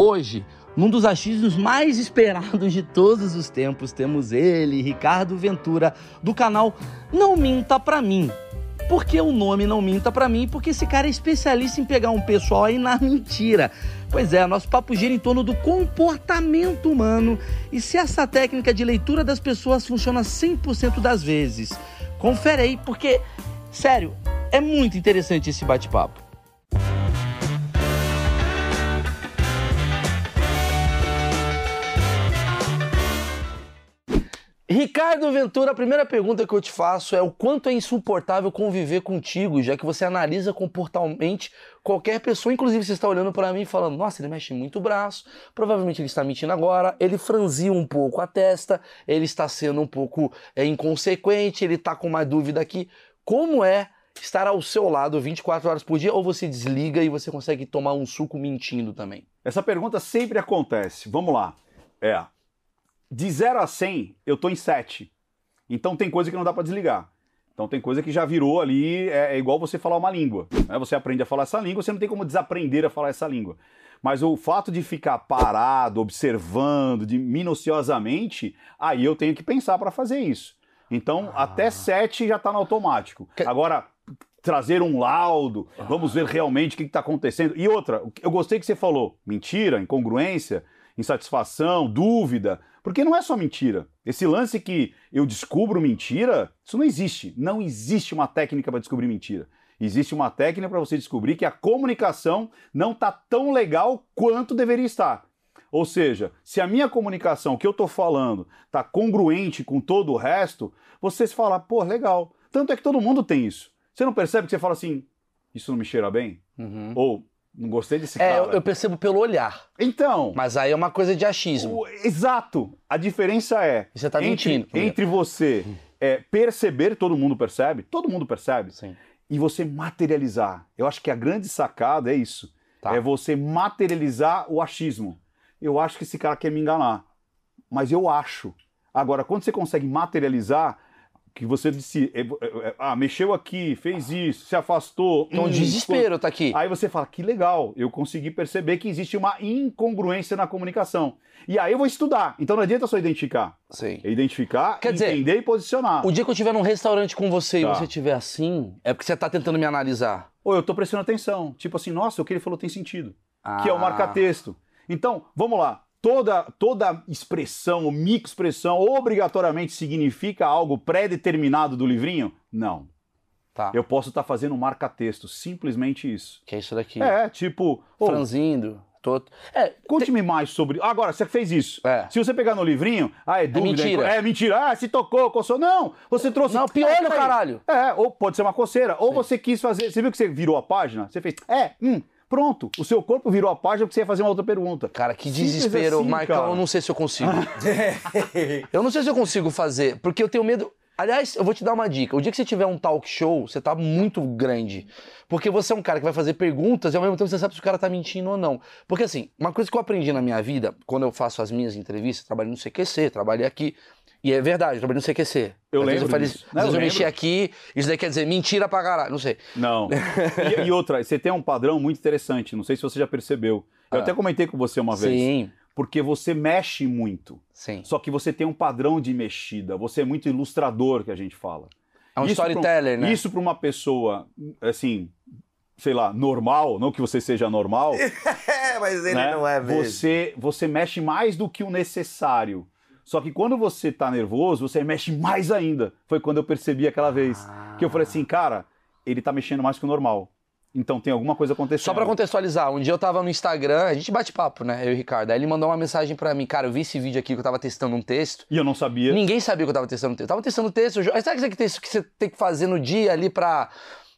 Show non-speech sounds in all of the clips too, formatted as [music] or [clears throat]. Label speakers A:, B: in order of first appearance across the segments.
A: Hoje, num dos achismos mais [laughs] esperados de todos os tempos, temos ele, Ricardo Ventura, do canal Não Minta Pra Mim. Por que o nome Não Minta Pra Mim? Porque esse cara é especialista em pegar um pessoal aí na mentira. Pois é, nosso papo gira em torno do comportamento humano e se essa técnica de leitura das pessoas funciona 100% das vezes. Confere aí, porque, sério, é muito interessante esse bate-papo. Ricardo Ventura, a primeira pergunta que eu te faço é o quanto é insuportável conviver contigo, já que você analisa comportamentalmente qualquer pessoa, inclusive você está olhando para mim e falando, nossa, ele mexe muito o braço, provavelmente ele está mentindo agora, ele franziu um pouco a testa, ele está sendo um pouco é, inconsequente, ele está com mais dúvida aqui. Como é estar ao seu lado 24 horas por dia ou você desliga e você consegue tomar um suco mentindo também?
B: Essa pergunta sempre acontece. Vamos lá. É, de 0 a 100, eu tô em 7. Então tem coisa que não dá para desligar. Então tem coisa que já virou ali, é, é, igual você falar uma língua. Né? Você aprende a falar essa língua, você não tem como desaprender a falar essa língua. Mas o fato de ficar parado, observando, de minuciosamente, aí eu tenho que pensar para fazer isso. Então, ah. até 7 já está no automático. Que... Agora, trazer um laudo, vamos ver realmente o que está acontecendo. E outra, eu gostei que você falou, mentira, incongruência, insatisfação, dúvida. Porque não é só mentira. Esse lance que eu descubro mentira, isso não existe. Não existe uma técnica para descobrir mentira. Existe uma técnica para você descobrir que a comunicação não está tão legal quanto deveria estar. Ou seja, se a minha comunicação, o que eu estou falando, está congruente com todo o resto, você se fala, pô, legal. Tanto é que todo mundo tem isso. Você não percebe que você fala assim, isso não me cheira bem? Uhum. Ou não gostei desse
A: é,
B: cara.
A: É, eu percebo pelo olhar.
B: Então.
A: Mas aí é uma coisa de achismo. O,
B: exato. A diferença é.
A: você tá mentindo.
B: Entre, entre você é, perceber, todo mundo percebe, todo mundo percebe.
A: Sim.
B: E você materializar. Eu acho que a grande sacada é isso. Tá. É você materializar o achismo. Eu acho que esse cara quer me enganar. Mas eu acho. Agora, quando você consegue materializar, que você disse, é, é, é, ah, mexeu aqui, fez isso, se afastou.
A: Então, hum, desespero tá aqui.
B: Aí você fala, que legal, eu consegui perceber que existe uma incongruência na comunicação. E aí eu vou estudar. Então não adianta só identificar.
A: Sim.
B: É identificar,
A: Quer
B: entender
A: dizer,
B: e posicionar.
A: O dia que eu estiver num restaurante com você tá. e você estiver assim, é porque você está tentando me analisar.
B: Ou eu estou prestando atenção. Tipo assim, nossa, o que ele falou tem sentido. Ah. Que é o marca-texto. Então, vamos lá toda, toda expressão ou microexpressão obrigatoriamente significa algo pré-determinado do livrinho? Não.
A: Tá.
B: Eu posso estar tá fazendo um marca-texto, simplesmente isso.
A: Que é isso daqui.
B: É, tipo.
A: Franzindo. Tô...
B: É, Conte-me mais sobre. Agora, você fez isso.
A: É.
B: Se você pegar no livrinho, ah, é dúvida.
A: É mentira.
B: É mentira. Ah, se tocou, coçou. Não, você trouxe.
A: Não, pior no caralho.
B: É, ou pode ser uma coceira. Ou Sim. você quis fazer. Você viu que você virou a página? Você fez. É, hum. Pronto, o seu corpo virou a página porque você ia fazer uma outra pergunta.
A: Cara, que desespero, assim, Marcão. Cara. Eu não sei se eu consigo. [laughs] eu não sei se eu consigo fazer, porque eu tenho medo. Aliás, eu vou te dar uma dica. O dia que você tiver um talk show, você tá muito grande. Porque você é um cara que vai fazer perguntas e ao mesmo tempo você sabe se o cara tá mentindo ou não. Porque assim, uma coisa que eu aprendi na minha vida, quando eu faço as minhas entrevistas, trabalhei no CQC, trabalhei aqui. E é verdade, eu trabalhei no CQC.
B: Eu às lembro.
A: eu, falei, às vezes eu, mexi aqui, isso daí quer dizer mentira pra caralho, não sei.
B: Não. E, e, outra, você tem um padrão muito interessante, não sei se você já percebeu. Eu ah. até comentei com você uma vez.
A: Sim.
B: Porque você mexe muito.
A: Sim.
B: Só que você tem um padrão de mexida. Você é muito ilustrador, que a gente fala.
A: É um isso storyteller,
B: pra,
A: né?
B: Isso para uma pessoa, assim, sei lá, normal, não que você seja normal.
A: é, [laughs] mas ele né? não é mesmo.
B: Você, você mexe mais do que o necessário. Só que quando você tá nervoso, você mexe mais ainda. Foi quando eu percebi aquela vez. Ah. Que eu falei assim, cara, ele tá mexendo mais que o normal. Então tem alguma coisa acontecendo.
A: Só para contextualizar, um dia eu tava no Instagram, a gente bate papo, né? Eu e o Ricardo. Aí ele mandou uma mensagem para mim, cara, eu vi esse vídeo aqui que eu tava testando um texto.
B: E eu não sabia.
A: Ninguém sabia que eu tava testando um texto. Eu tava testando um texto. Eu... Sabe aquele texto que você tem que fazer no dia ali pra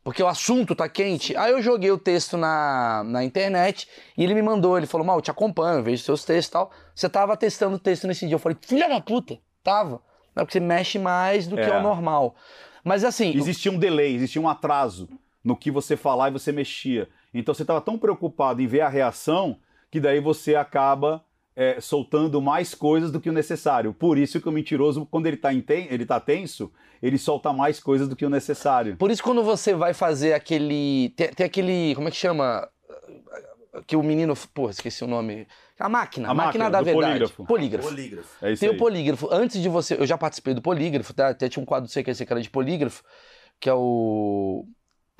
A: porque o assunto tá quente. Aí eu joguei o texto na, na internet e ele me mandou, ele falou, mal, eu te acompanho, vejo seus textos e tal. Você tava testando o texto nesse dia. Eu falei, filha da puta, tava. Não, porque você mexe mais do é. que o normal. Mas assim.
B: Existia um delay, existia um atraso no que você falar e você mexia. Então você estava tão preocupado em ver a reação que daí você acaba é, soltando mais coisas do que o necessário. Por isso que o mentiroso, quando ele está ele tá tenso, ele solta mais coisas do que o necessário.
A: Por isso quando você vai fazer aquele... Tem, tem aquele... Como é que chama? que o menino. Pô, esqueci o nome. A máquina,
B: A
A: máquina,
B: máquina,
A: da verdade.
B: polígrafo.
A: polígrafo.
C: Polígrafo.
B: É isso
A: Tem
B: aí.
A: o polígrafo. Antes de você. Eu já participei do polígrafo, tá? até tinha um quadro do CQC que era de polígrafo, que é o.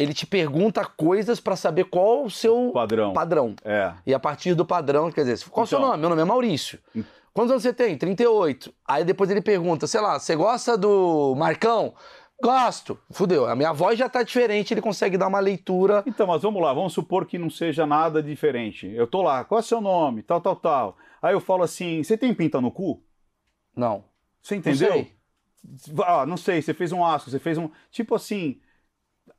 A: Ele te pergunta coisas pra saber qual o seu
B: Padrão.
A: padrão.
B: É.
A: E a partir do padrão, quer dizer, qual o seu
B: Então.
A: nome? Meu nome é Maurício.
B: Hum.
A: Quantos anos você tem? 38. Aí depois ele pergunta, sei lá, você gosta do Marcão? Gosto. Fudeu, a minha voz já tá diferente, ele consegue dar uma leitura.
B: Então, mas vamos lá, vamos supor que não seja nada diferente. Eu tô lá, qual é o seu nome? Tal, tal, tal. Aí eu falo assim: você tem pinta no cu?
A: Não.
B: Você
A: Não
B: entendeu?
A: sei.
B: Ah, não sei, você fez um asco, você fez um. Tipo assim,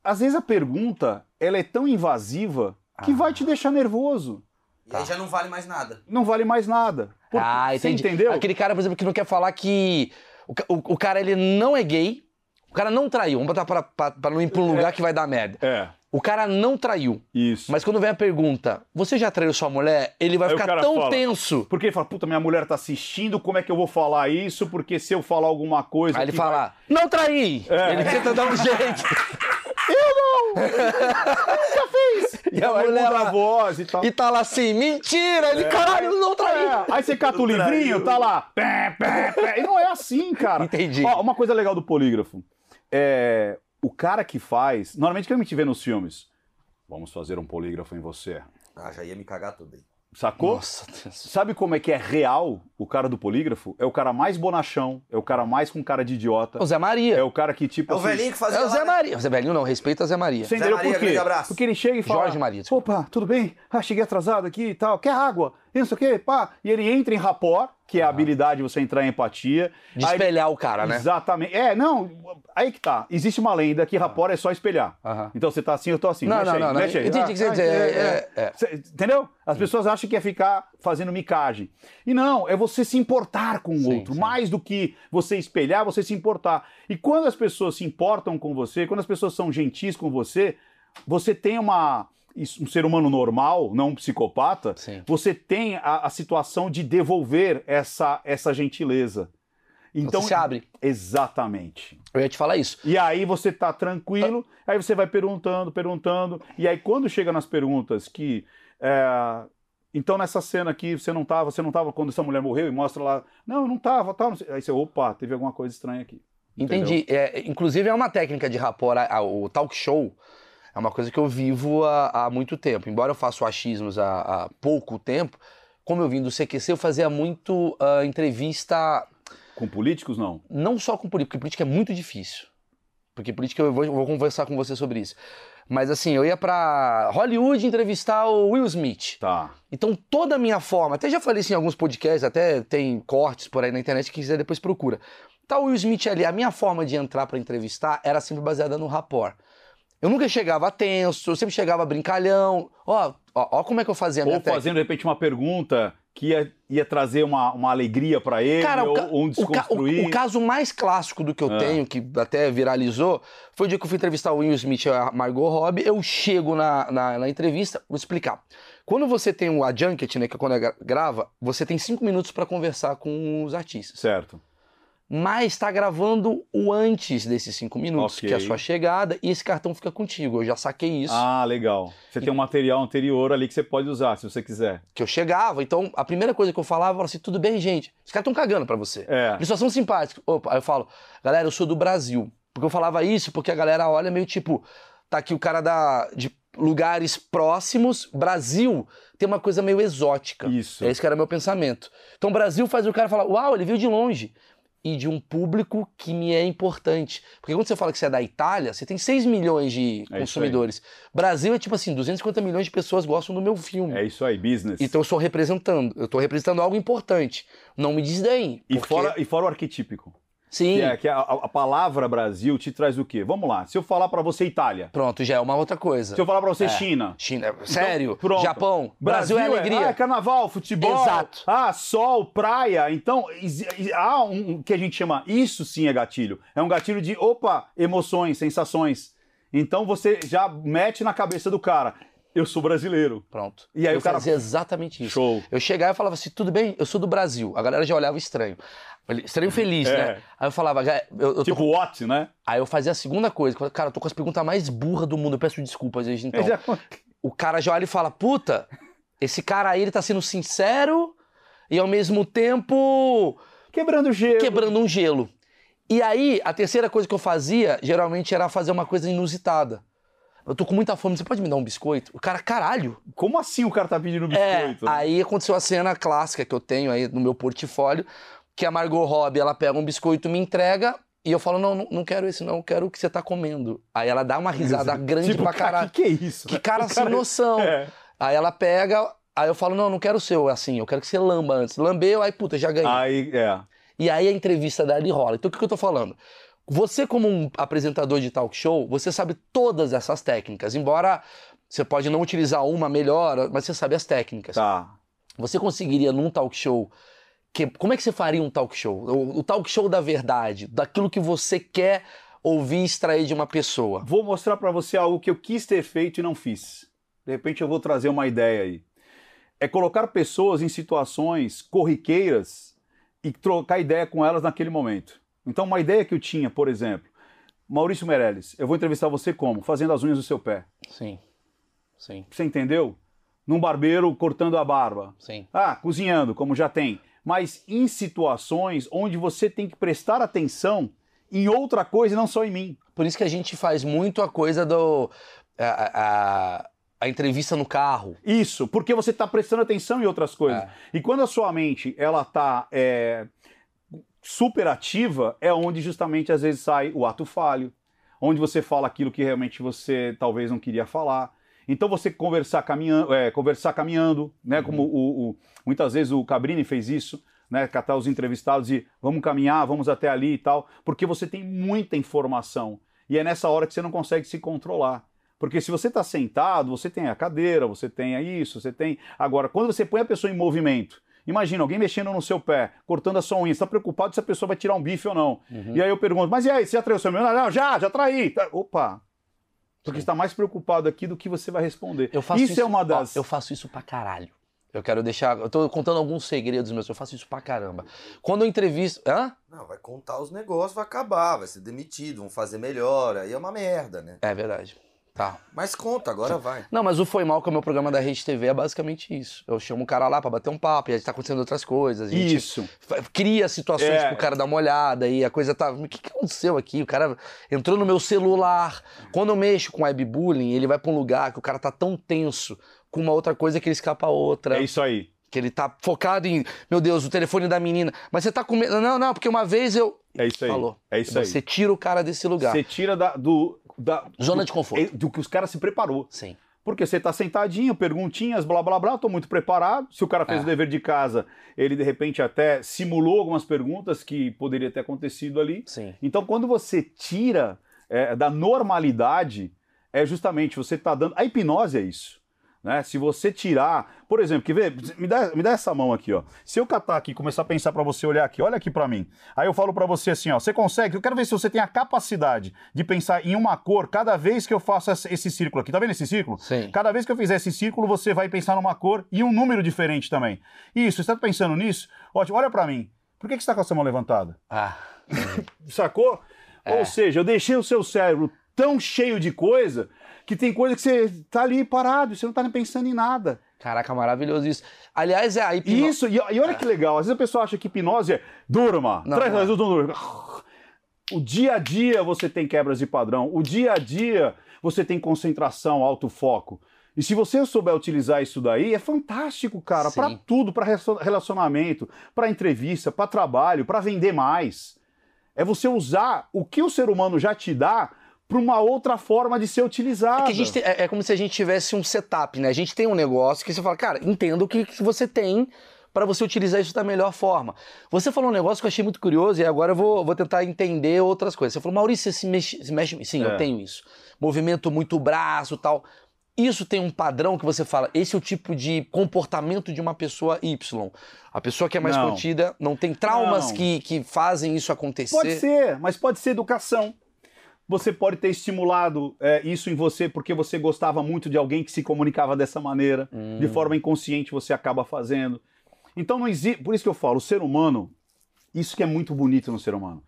B: às vezes a pergunta ela é tão invasiva que
A: Ah.
B: vai te deixar nervoso.
C: E aí já não vale mais nada.
B: Não vale mais nada. Por-
A: ah,
B: você
A: entendi.
B: entendeu?
A: Aquele cara, por exemplo, que não quer falar que o, o- o cara ele não é gay, o cara não traiu. Vamos botar pra, pra, pra não ir pra um lugar que vai dar merda.
B: É,
A: O cara não traiu.
B: isso.
A: Mas quando vem a pergunta, você já traiu sua mulher? Ele vai
B: Aí
A: ficar tão
B: fala,
A: tenso.
B: Porque ele fala, puta, minha mulher tá assistindo, como é que eu vou falar isso? Porque se eu falar alguma coisa.
A: Aí ele fala, não traí!
B: É.
A: Ele tenta dar um jeito. [laughs]
B: vai- [laughs]
A: E a
B: Aí
A: mulher
B: muda a voz e tal.
A: e tá lá assim, mentira! Ele, caralho, não traí!
B: É, Aí você cata o
C: traiu.
B: livrinho, tá lá. Pé, pé, pé. E não é assim, cara.
A: Entendi.
B: Ó, uma coisa legal do polígrafo. É, o cara que faz. Normalmente que a gente vê nos filmes. Vamos fazer um polígrafo em você.
C: Ah, já ia me cagar tudo aí.
B: Sacou?
A: Nossa, [laughs] Deus.
B: Sabe como é que é real o cara do polígrafo? É o cara mais bonachão, é o cara mais com cara de idiota.
A: O Zé Maria.
B: É o cara que, tipo.
C: É o
B: assim,
C: velhinho que fazia
A: É o Zé
C: né?
A: Maria. O Zé Velhinho não, respeita o Zé Maria.
B: Você
C: Zé
B: entendeu
C: Maria,
B: por quê? Porque ele chega e fala.
A: Jorge Maria, desculpa.
B: Opa, tudo bem? Ah, cheguei atrasado aqui e tal. Quer água? Isso aqui, pá. E ele entra em rapport, que é a habilidade de você entrar em empatia.
A: De
B: Aí-
A: espelhar o cara, né?
B: Exatamente. É, não, aí que tá. Existe uma lenda que rapport é só espelhar. Então você tá assim, eu tô assim.
A: Não,
B: mexe
A: não,
B: aí,
A: não, não.
B: aí.
A: Entendi
B: Ah, é,
A: É, é, é.
B: Cê- entendeu? As pessoas acham que é ficar fazendo micagem. E não, é você se importar com o
A: Sim,
B: outro.
A: sim.
B: Mais do que você espelhar, você se importar. E quando as pessoas se importam com você, quando as pessoas são gentis com você, você tem uma. Um ser humano normal, não um psicopata,
A: Sim.
B: você tem a, a situação de devolver essa, essa gentileza. Então,
A: Você se abre.
B: Exatamente.
A: Eu ia te falar isso.
B: E aí você tá tranquilo, aí você vai perguntando, perguntando, e aí quando chega nas perguntas que. é, então nessa cena aqui você não tava, você não tava quando essa mulher morreu e mostra lá. Não, não tava, tal. Aí você, opa, teve alguma coisa estranha aqui.
A: Entendi. É, inclusive é uma técnica de rapport. a- a- o talk show é uma coisa que eu vivo há, há muito tempo. Embora eu faça achismos há, há pouco tempo, como eu vim do CQC, eu fazia muito ah, entrevista
B: Com políticos, não.
A: não só com política, porque política é muito difícil. Porque política eu vou, eu vou conversar com você sobre isso. Mas assim, eu ia pra Hollywood entrevistar o Will Smith.
B: Tá.
A: Então toda a minha forma, até já falei isso em alguns podcasts, até tem cortes por aí na internet, que quiser depois procura. Tá o Will Smith ali, a minha forma de entrar pra entrevistar era sempre baseada no rapport. Eu nunca chegava tenso, eu sempre chegava brincalhão. Ó, ó, ó como é que eu fazia a minha
B: Ou
A: técnica.
B: fazendo de repente uma pergunta que ia, ia trazer uma, uma alegria pra ele,
A: Cara, o,
B: ou,
A: ca-
B: ou um
A: o ca- o-
B: desconstruir.
A: o caso mais clássico do que eu
B: Ah.
A: tenho, que até viralizou, foi o dia que eu fui entrevistar o Will Smith e a Margot Robbie. Eu chego na, na, na entrevista, vou explicar. Quando você tem o a junket, né, que é quando gra- grava, você tem cinco minutos pra conversar com os artistas.
B: Certo.
A: Mas tá gravando o antes desses cinco minutos,
B: Ok.
A: que é a sua chegada, e esse cartão fica contigo. Eu já saquei isso,
B: Ah, legal. Você tem um material anterior ali que você pode usar, se você quiser.
A: que eu chegava. Então, a primeira coisa que eu falava era assim: tudo bem, gente. Os caras estão cagando pra você.
B: É.
A: Eles só são simpáticos. Opa, aí eu falo, galera, eu sou do Brasil. Porque eu falava isso porque a galera olha meio tipo, tá aqui o cara da, de lugares próximos. Brasil tem uma coisa meio exótica.
B: Isso.
A: É esse que era meu pensamento. Então, Brasil faz o cara falar, uau, ele veio de longe. E de um público que me é importante. Porque quando você fala que você é da Itália, você tem 6 milhões de
B: É
A: consumidores. Brasil é tipo assim, 250 milhões de pessoas gostam do meu filme.
B: É isso aí, business.
A: Então eu estou representando, eu estou representando algo importante. Não me desdenhe.
B: E,
A: porque-
B: fora, e fora o arquetípico.
A: Sim.
B: Que, é, que a, a palavra Brasil te traz o quê? Vamos lá. Se eu falar pra você Itália,
A: Pronto, já é uma outra coisa.
B: se eu falar pra você
A: É.
B: China,
A: China, sério?
B: Então.
A: Japão, Brasil, é alegria.
B: ah, carnaval, futebol,
A: Exato.
B: ah, sol, praia. Então, há um que a gente chama, isso sim é gatilho. É um gatilho de, opa, emoções, sensações. Então você já mete na cabeça do cara, eu sou brasileiro.
A: Pronto.
B: E aí
A: eu
B: o cara-
A: fazia exatamente isso.
B: Show.
A: Eu chegava e falava assim, tudo bem? Eu sou do Brasil. A galera já olhava estranho. Estranho feliz,
B: É.
A: né? Aí eu falava, "Ga- eu, eu tô
B: Tipo what, né?
A: Aí eu fazia a segunda coisa, cara, eu tô com as perguntas mais burras do mundo, eu peço desculpas, gente. Então, [laughs]
B: Já-
A: o cara já olha e fala, puta, Esse cara aí, ele tá sendo sincero e ao mesmo tempo
B: Quebrando gelo.
A: quebrando um gelo. E aí, a terceira coisa que eu fazia, geralmente, era fazer uma coisa inusitada. Eu tô com muita fome, você pode me dar um biscoito? O cara, caralho.
B: Como assim o cara tá pedindo
A: É,
B: biscoito? né?
A: aí aconteceu a cena clássica que eu tenho aí no meu portfólio, que a Margot Robbie, ela pega um biscoito, me entrega, e eu falo, não, não, quero esse não, eu quero o que você tá comendo. Aí ela dá uma risada [laughs] grande
B: tipo,
A: pra
B: cara,
A: caralho.
B: que que é isso?
A: Que cara
B: O
A: sem noção.
B: É.
A: Aí ela pega, aí eu falo, não, não quero o seu assim, eu quero que você lamba antes. Lambeu, aí puta, já ganhei.
B: Aí, é.
A: E aí a entrevista dali rola. Então o que, que eu tô falando? Você, como um apresentador de talk show, você sabe todas essas técnicas. Embora você pode não utilizar uma melhor, mas você sabe as técnicas.
B: Tá.
A: Você conseguiria num talk show. Que, como é que você faria um talk show? O, o talk show da verdade, daquilo que você quer ouvir e extrair de uma pessoa.
B: Vou mostrar pra você algo que eu quis ter feito e não fiz. De repente eu vou trazer uma ideia aí. É colocar pessoas em situações corriqueiras e trocar ideia com elas naquele momento. Então, uma ideia que eu tinha, por exemplo, Maurício Meirelles, eu vou entrevistar você como? Fazendo as unhas do seu pé.
A: Sim. Sim.
B: Você entendeu? Num barbeiro cortando a barba.
A: Sim.
B: Ah, cozinhando, como já tem. Mas em situações onde você tem que prestar atenção em outra coisa e não só em mim.
A: Por isso que a gente faz muito a coisa do. A, a, a entrevista no carro.
B: Isso, porque você está prestando atenção em outras coisas.
A: É.
B: E quando a sua mente ela está super ativa, é onde justamente às vezes sai o ato falho, onde você fala aquilo que realmente você talvez não queria falar. Então você conversar caminhando, é, conversar caminhando, né?
A: Uhum.
B: Como o, o- muitas vezes o Cabrini fez isso, né? Catar os entrevistados e vamos caminhar, vamos até ali e tal, porque você tem muita informação e é nessa hora que você não consegue se controlar. Porque se você está sentado, você tem a cadeira, você tem isso, você tem. Agora, quando você põe a pessoa em movimento, imagina alguém mexendo no seu pé, cortando a sua unha, você está preocupado se a pessoa vai tirar um bife ou não.
A: Uhum.
B: E aí eu pergunto, mas e aí, você já traiu seu meu? Não, já, já traí. Tá, Opa! Porque
A: Sim.
B: está mais preocupado aqui do que você vai responder.
A: Eu faço
B: isso,
A: isso,
B: é uma
A: ó,
B: das.
A: eu faço isso pra caralho. Eu quero deixar. Eu tô contando alguns segredos meus, eu faço isso pra caramba. Quando eu entrevisto. Hã?
C: Não, vai contar os negócios, vai acabar, vai ser demitido, vão fazer melhor, aí é uma merda, né?
A: É verdade. Tá.
C: Mas conta, agora vai.
A: Não, mas o Foi Mal, que é o meu programa da Rede TV, é basicamente isso. Eu chamo o cara lá pra bater um papo, e aí tá acontecendo outras coisas. A gente
B: Isso.
A: cria situações
B: É.
A: pro cara dar uma olhada, e a coisa tá. O que, que aconteceu aqui? O cara entrou no meu celular. Quando eu mexo com webbullying, ele vai pra um lugar que o cara tá tão tenso com uma outra coisa que ele escapa a outra.
B: É isso aí.
A: Que ele tá focado em, meu Deus, o telefone da menina. Mas você tá com medo. Não, não, porque uma vez eu.
B: É isso aí.
A: Falou.
B: É isso aí.
A: Você tira o cara desse lugar.
B: Você tira da, do. Da,
A: Zona
B: do,
A: de conforto.
B: é, Do que os caras se preparou.
A: Sim.
B: Porque você tá sentadinho, perguntinhas, blá blá blá, tô muito preparado. Se o cara fez
A: É.
B: o dever de casa, ele de repente até simulou algumas perguntas que poderia ter acontecido ali.
A: Sim.
B: Então, quando você tira é, da normalidade, é justamente você tá dando. A hipnose é isso. Né? Se você tirar, por exemplo, quer ver? Me dá, me dá essa mão aqui, ó. Se eu catar aqui e começar a pensar para você olhar aqui, olha aqui para mim. Aí eu falo para você assim, ó, você consegue? Eu quero ver se você tem a capacidade de pensar em uma cor cada vez que eu faço esse círculo aqui. Tá vendo esse círculo?
A: Sim.
B: Cada vez que eu fizer esse círculo, você vai pensar numa cor e um número diferente também. Isso, você tá pensando nisso? Ótimo, olha para mim. Por que, que você tá com essa mão levantada?
A: Ah.
B: Sacou?
A: É.
B: Ou seja, eu deixei o seu cérebro tão cheio de coisa que tem coisa que você tá ali parado, você não tá nem pensando em nada.
A: Caraca, maravilhoso isso. Aliás, é a hipnose.
B: Isso, e, e olha que legal, às vezes a pessoa acha que hipnose é durma,
A: Não,
B: traz
A: não é.
B: mais durma. O dia a dia você tem quebras de padrão, o dia a dia você tem concentração, alto foco. E se você souber utilizar isso daí, é fantástico, cara, para tudo, para relacionamento, para entrevista, para trabalho, para vender mais. É você usar o que o ser humano já te dá para uma outra forma de ser utilizado.
A: É, tem- é, é como se a gente tivesse um setup, né? A gente tem um negócio que você fala, cara, entenda o que, que você tem para você utilizar isso da melhor forma. Você falou um negócio que eu achei muito curioso e agora eu vou, vou tentar entender outras coisas. Você falou, Maurício, você se mexe, se mexe... Sim,
B: É.
A: eu tenho isso. Movimento muito braço tal. Isso tem um padrão que você fala, esse é o tipo de comportamento de uma pessoa Y. A pessoa que é mais
B: Não.
A: contida não tem traumas
B: Não.
A: que, que fazem isso acontecer.
B: Pode ser, mas pode ser educação. Você pode ter estimulado é, isso em você porque você gostava muito de alguém que se comunicava dessa maneira.
A: Hum.
B: De forma inconsciente você acaba fazendo. Então não existe. Por isso que eu falo, o ser humano, isso que é muito bonito no ser humano.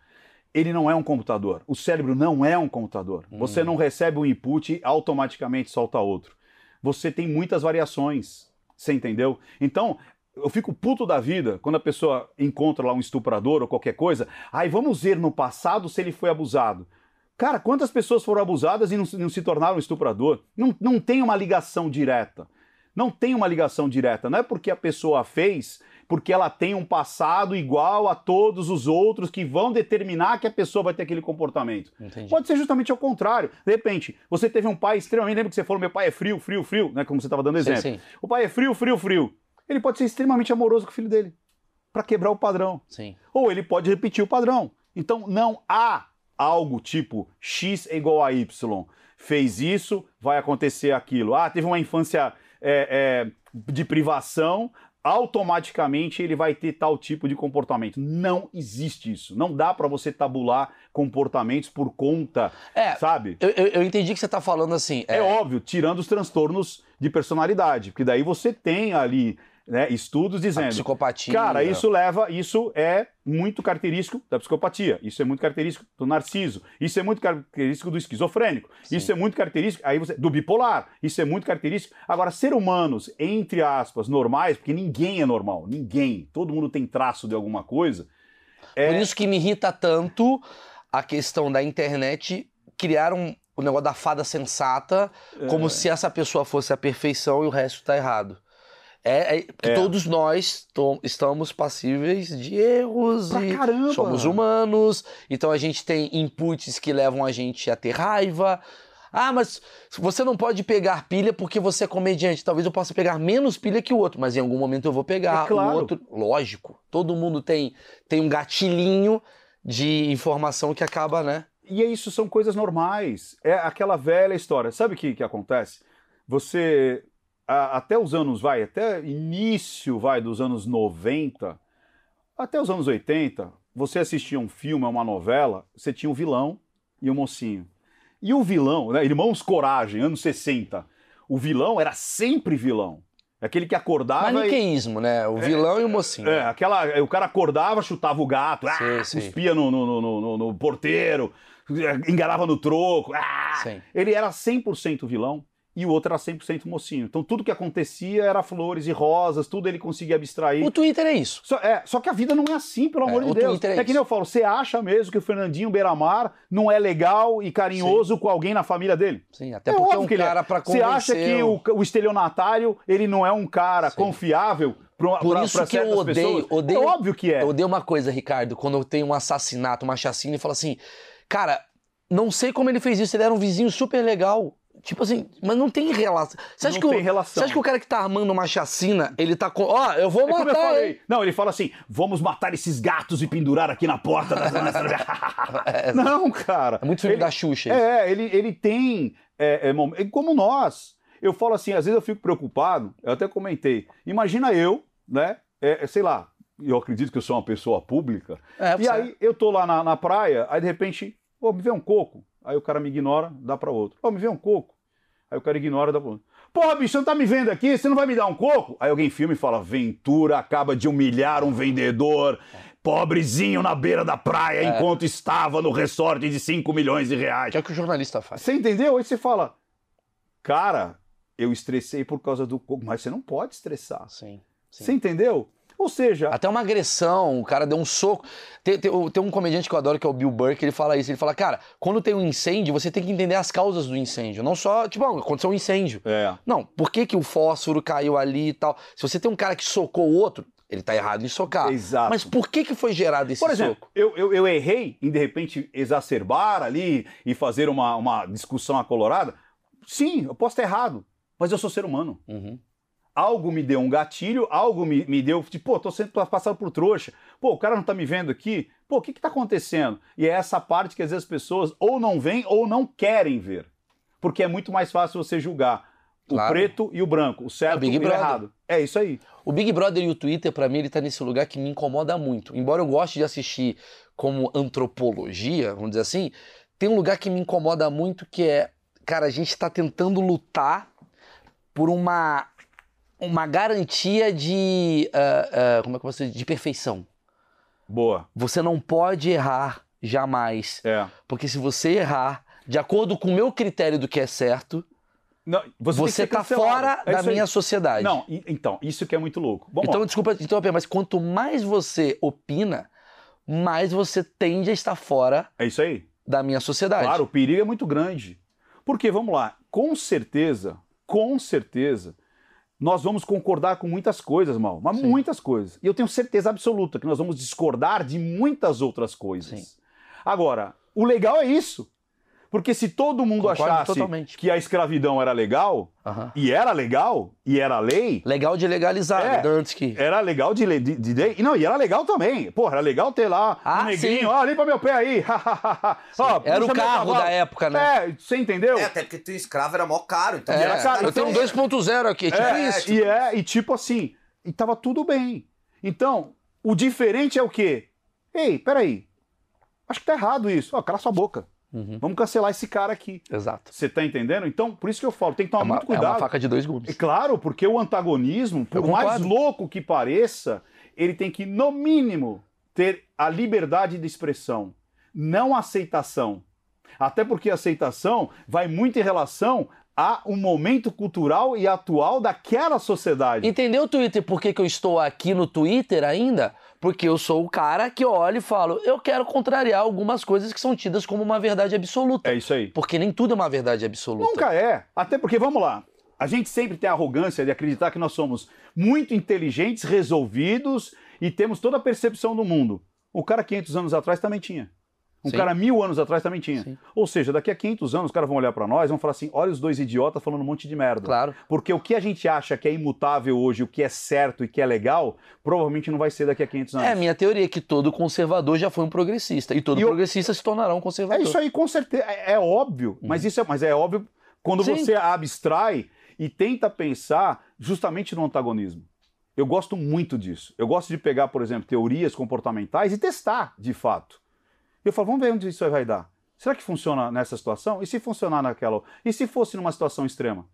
B: Ele não é um computador. O cérebro não é um computador. Você não recebe um input e automaticamente solta outro. Você tem muitas variações. Você entendeu? Então, eu fico puto da vida quando a pessoa encontra lá um estuprador ou qualquer coisa. Aí vamos ver no passado se ele foi abusado. Cara, quantas pessoas foram abusadas e não, não se tornaram estuprador? Não, não tem uma ligação direta. Não tem uma ligação direta. Não é porque a pessoa fez, porque ela tem um passado igual a todos os outros que vão determinar que a pessoa vai ter aquele comportamento.
A: Entendi.
B: Pode ser justamente ao contrário. De repente, você teve um pai extremamente. Lembra que você falou, meu pai é frio, frio, frio, né? Como você estava dando
A: Sim,
B: exemplo.
A: sim.
B: O pai é frio, frio, frio. Ele pode ser extremamente amoroso com o filho dele para quebrar o padrão.
A: Sim.
B: Ou ele pode repetir o padrão. Então não há algo tipo x é igual a y. Fez isso, vai acontecer aquilo. Ah, teve uma infância é, é, de privação, automaticamente ele vai ter tal tipo de comportamento. Não existe isso. Não dá para você tabular comportamentos por conta,
A: É,
B: sabe?
A: Eu, eu, eu entendi que você tá falando assim.
B: É óbvio, tirando os transtornos de personalidade, porque daí você tem ali né, estudos
A: a
B: dizendo.
A: psicopatia.
B: Cara, isso leva, isso é muito característico da psicopatia, isso é muito característico do narciso, isso é muito característico do esquizofrênico,
A: Sim.
B: isso é muito característico aí você, do bipolar, isso é muito característico. Agora, ser humanos, entre aspas, normais, porque ninguém é normal, ninguém, todo mundo tem traço de alguma coisa. É,
A: Por isso que me irrita tanto a questão da internet criar um, o negócio da fada sensata,
B: É.
A: como se essa pessoa fosse a perfeição e o resto tá errado. É, é
B: É.
A: todos nós estamos passíveis de erros
B: Pra
A: e
B: caramba.
A: somos humanos, então a gente tem inputs que levam a gente a ter raiva. Ah, mas você não pode pegar pilha porque você é comediante. Talvez eu possa pegar menos pilha que o outro, mas em algum momento eu vou pegar
B: É claro.
A: o outro. Lógico, todo mundo tem, tem um gatilhinho de informação que acaba, né?
B: E é isso são coisas normais. É aquela velha história. Sabe o que, que acontece? Você, a- até os anos, vai, até início, vai, dos anos 90, até os anos 80, você assistia um filme, uma novela, você tinha um vilão e um mocinho. E o vilão, né, Irmãos Coragem, anos 60, o vilão era sempre vilão. Aquele que acordava e...
A: Maniqueísmo, né? O vilão e o mocinho.
B: É, aquela, o cara acordava, chutava o gato, ah,
A: Sim, sim.
B: cuspia no, no, no, no- porteiro, enganava no troco. ah.
A: Sim.
B: Ele era 100% vilão e o outro era 100% mocinho. Então tudo que acontecia era flores e rosas, tudo ele conseguia abstrair.
A: O Twitter é isso.
B: Só, é, só que a vida não é assim, pelo
A: É,
B: amor de
A: o
B: Deus.
A: É
B: É, que nem eu falo, você acha mesmo que o Fernandinho Beiramar não é legal e carinhoso com alguém na família dele?
A: Sim, até
B: É
A: porque é um
B: que é.
A: cara pra
B: Você
A: convencer...
B: acha que o, o estelionatário ele não é um cara
A: Sim.
B: confiável para
A: Por isso que eu odeio- odeio-
B: É óbvio que é.
A: Eu odeio uma coisa, Ricardo, quando tem um assassinato, uma chacina, e fala assim, cara, não sei como ele fez isso, ele era um vizinho super legal. Tipo assim, mas não tem relação. Você acha,
B: Não
A: que,
B: tem
A: o,
B: relação.
A: você acha que o cara que tá armando uma chacina, ele tá com. Ó, eu vou
B: É como eu
A: matar
B: falei. Não, ele fala assim: vamos matar esses gatos e pendurar aqui na porta da [laughs]
A: É,
B: Não, cara.
A: é muito filme
B: ele,
A: da Xuxa. isso.
B: É, ele, ele tem. É, é, é como nós. Eu falo assim, às vezes eu fico preocupado, eu até comentei. Imagina eu, né? é, é, sei lá, eu acredito que eu sou uma pessoa pública.
A: É,
B: E aí eu tô lá na, na praia, aí de repente, pô, me vê um coco. Aí o cara me ignora, dá pra outro. Pô, me vê um coco. Aí o cara ignora, dá pra outro. Porra, bicho, você não tá me vendo aqui? Você não vai me dar um coco? Aí alguém filma e fala: Ventura acaba de humilhar um vendedor, pobrezinho na beira da praia,
A: É.
B: enquanto estava no resort de 5 milhões de reais.
A: que é o que o jornalista faz.
B: Você entendeu? Aí você fala: Cara, eu estressei por causa do coco, mas você não pode estressar.
A: Sim. sim.
B: Você entendeu? Ou seja,
A: Até uma agressão, o cara deu um soco. Tem, tem- tem um comediante que eu adoro, que é o Bill Burr, que ele fala isso. Ele fala, cara, quando tem um incêndio, você tem que entender as causas do incêndio. Não só, tipo, ah, aconteceu um incêndio.
B: é.
A: Não, por que, que o fósforo caiu ali e tal? Se você tem um cara que socou o outro, ele tá errado em socar.
B: Exato.
A: Mas por que, que foi gerado esse
B: Por exemplo,
A: soco?
B: eu, eu, eu errei em de repente exacerbar ali e fazer uma, uma discussão acolorada. Sim, eu posso estar errado, mas eu sou ser humano.
A: Uhum.
B: Algo me deu um gatilho, algo me, me deu, tipo, pô, tô sendo passado por trouxa. Pô, o cara não tá me vendo aqui. Pô, o que que tá acontecendo? E é essa parte que às vezes as pessoas ou não veem ou não querem ver. Porque é muito mais fácil você julgar o
A: Claro.
B: preto e o branco, o certo
A: Big
B: e o
A: Brother.
B: errado. É isso aí.
A: O Big Brother e o Twitter, pra mim, ele tá nesse lugar que me incomoda muito. Embora eu goste de assistir como antropologia, vamos dizer assim, tem um lugar que me incomoda muito que é, cara, a gente tá tentando lutar por uma, uma garantia de. ah, ah, como é que eu posso dizer? De perfeição.
B: Boa.
A: Você não pode errar jamais.
B: É.
A: Porque se você errar, de acordo com o meu critério do que é certo,
B: Não, você
D: tá
B: cancelado.
D: fora
B: É
D: da
B: isso aí.
D: minha sociedade.
B: Não, então, isso que é muito louco. Vamos
D: então,
B: lá.
D: desculpa interromper, mas quanto mais você opina, mais você tende a estar fora
B: É isso aí.
D: da minha sociedade.
B: Claro, o perigo é muito grande. Porque, vamos lá, com certeza, com certeza, nós vamos concordar com muitas coisas, Mal, mas
D: Sim.
B: muitas coisas. E eu tenho certeza absoluta que nós vamos discordar de muitas outras coisas.
D: Sim.
B: Agora, o legal é isso. Porque se todo mundo
D: Concordo
B: achasse
D: totalmente.
B: que a escravidão era legal,
D: Aham.
B: e era legal, e era lei,
D: Legal de legalizar,
B: É.
D: né, antes que...
B: era legal de, lei- de, de lei. E Não, e era legal também. Porra, era legal ter lá
D: Ah,
B: um negrinho, ó, limpa meu pé aí. [laughs] Ó,
D: Era o carro da época, né?
B: É, você entendeu?
C: É, até porque tu escravo era mó caro, então
D: É,
C: era
B: cara,
D: eu tenho um
B: então-
D: 2.0 aqui, é tipo
B: É,
D: isso.
B: E é, e tipo assim, e tava tudo bem. Então, o diferente é o quê? Ei, peraí. Acho que tá errado isso. Ó, cala sua boca.
D: Uhum,
B: Vamos cancelar esse cara aqui.
D: Exato.
B: Você tá entendendo? Então, por isso que eu falo, tem que
D: É
B: tomar
D: uma,
B: muito
D: é
B: cuidado.
D: uma faca de dois
B: É
D: gumes.
B: claro, porque o antagonismo, por mais louco que pareça, ele tem que, no mínimo, ter a liberdade de expressão, não a aceitação. Até porque a aceitação vai muito em relação a um momento cultural e atual daquela sociedade.
D: Entendeu, Twitter, por que, que eu estou aqui no Twitter ainda? Porque eu sou o cara que olha e falo, eu quero contrariar algumas coisas que são tidas como uma verdade absoluta.
B: É isso aí.
D: Porque nem tudo é uma verdade absoluta.
B: Nunca é. Até porque, vamos lá, a gente sempre tem a arrogância de acreditar que nós somos muito inteligentes, resolvidos e temos toda a percepção do mundo. O cara 500 anos atrás também tinha. Um
D: Sim.
B: cara mil anos atrás também tinha.
D: Sim.
B: Ou seja, daqui a 500 anos os caras vão olhar pra nós e vão falar assim: olha os dois idiotas falando um monte de merda.
D: Claro.
B: Porque o que a gente acha que é imutável hoje, o que é certo e que é legal, provavelmente não vai ser daqui a 500 anos.
D: É, a minha teoria é que todo conservador já foi um progressista. E todo
B: E
D: progressista se tornará um
B: É
D: conservador.
B: isso aí, com certeza. É, é óbvio. Mas isso é, mas é óbvio quando
D: Sim.
B: você abstrai e tenta pensar justamente no antagonismo. Eu gosto muito disso. Eu gosto de pegar, por exemplo, teorias comportamentais e testar, de fato. Eu falo, vamos ver onde isso vai dar. Será que funciona nessa situação? E se funcionar naquela? E se fosse numa situação extrema?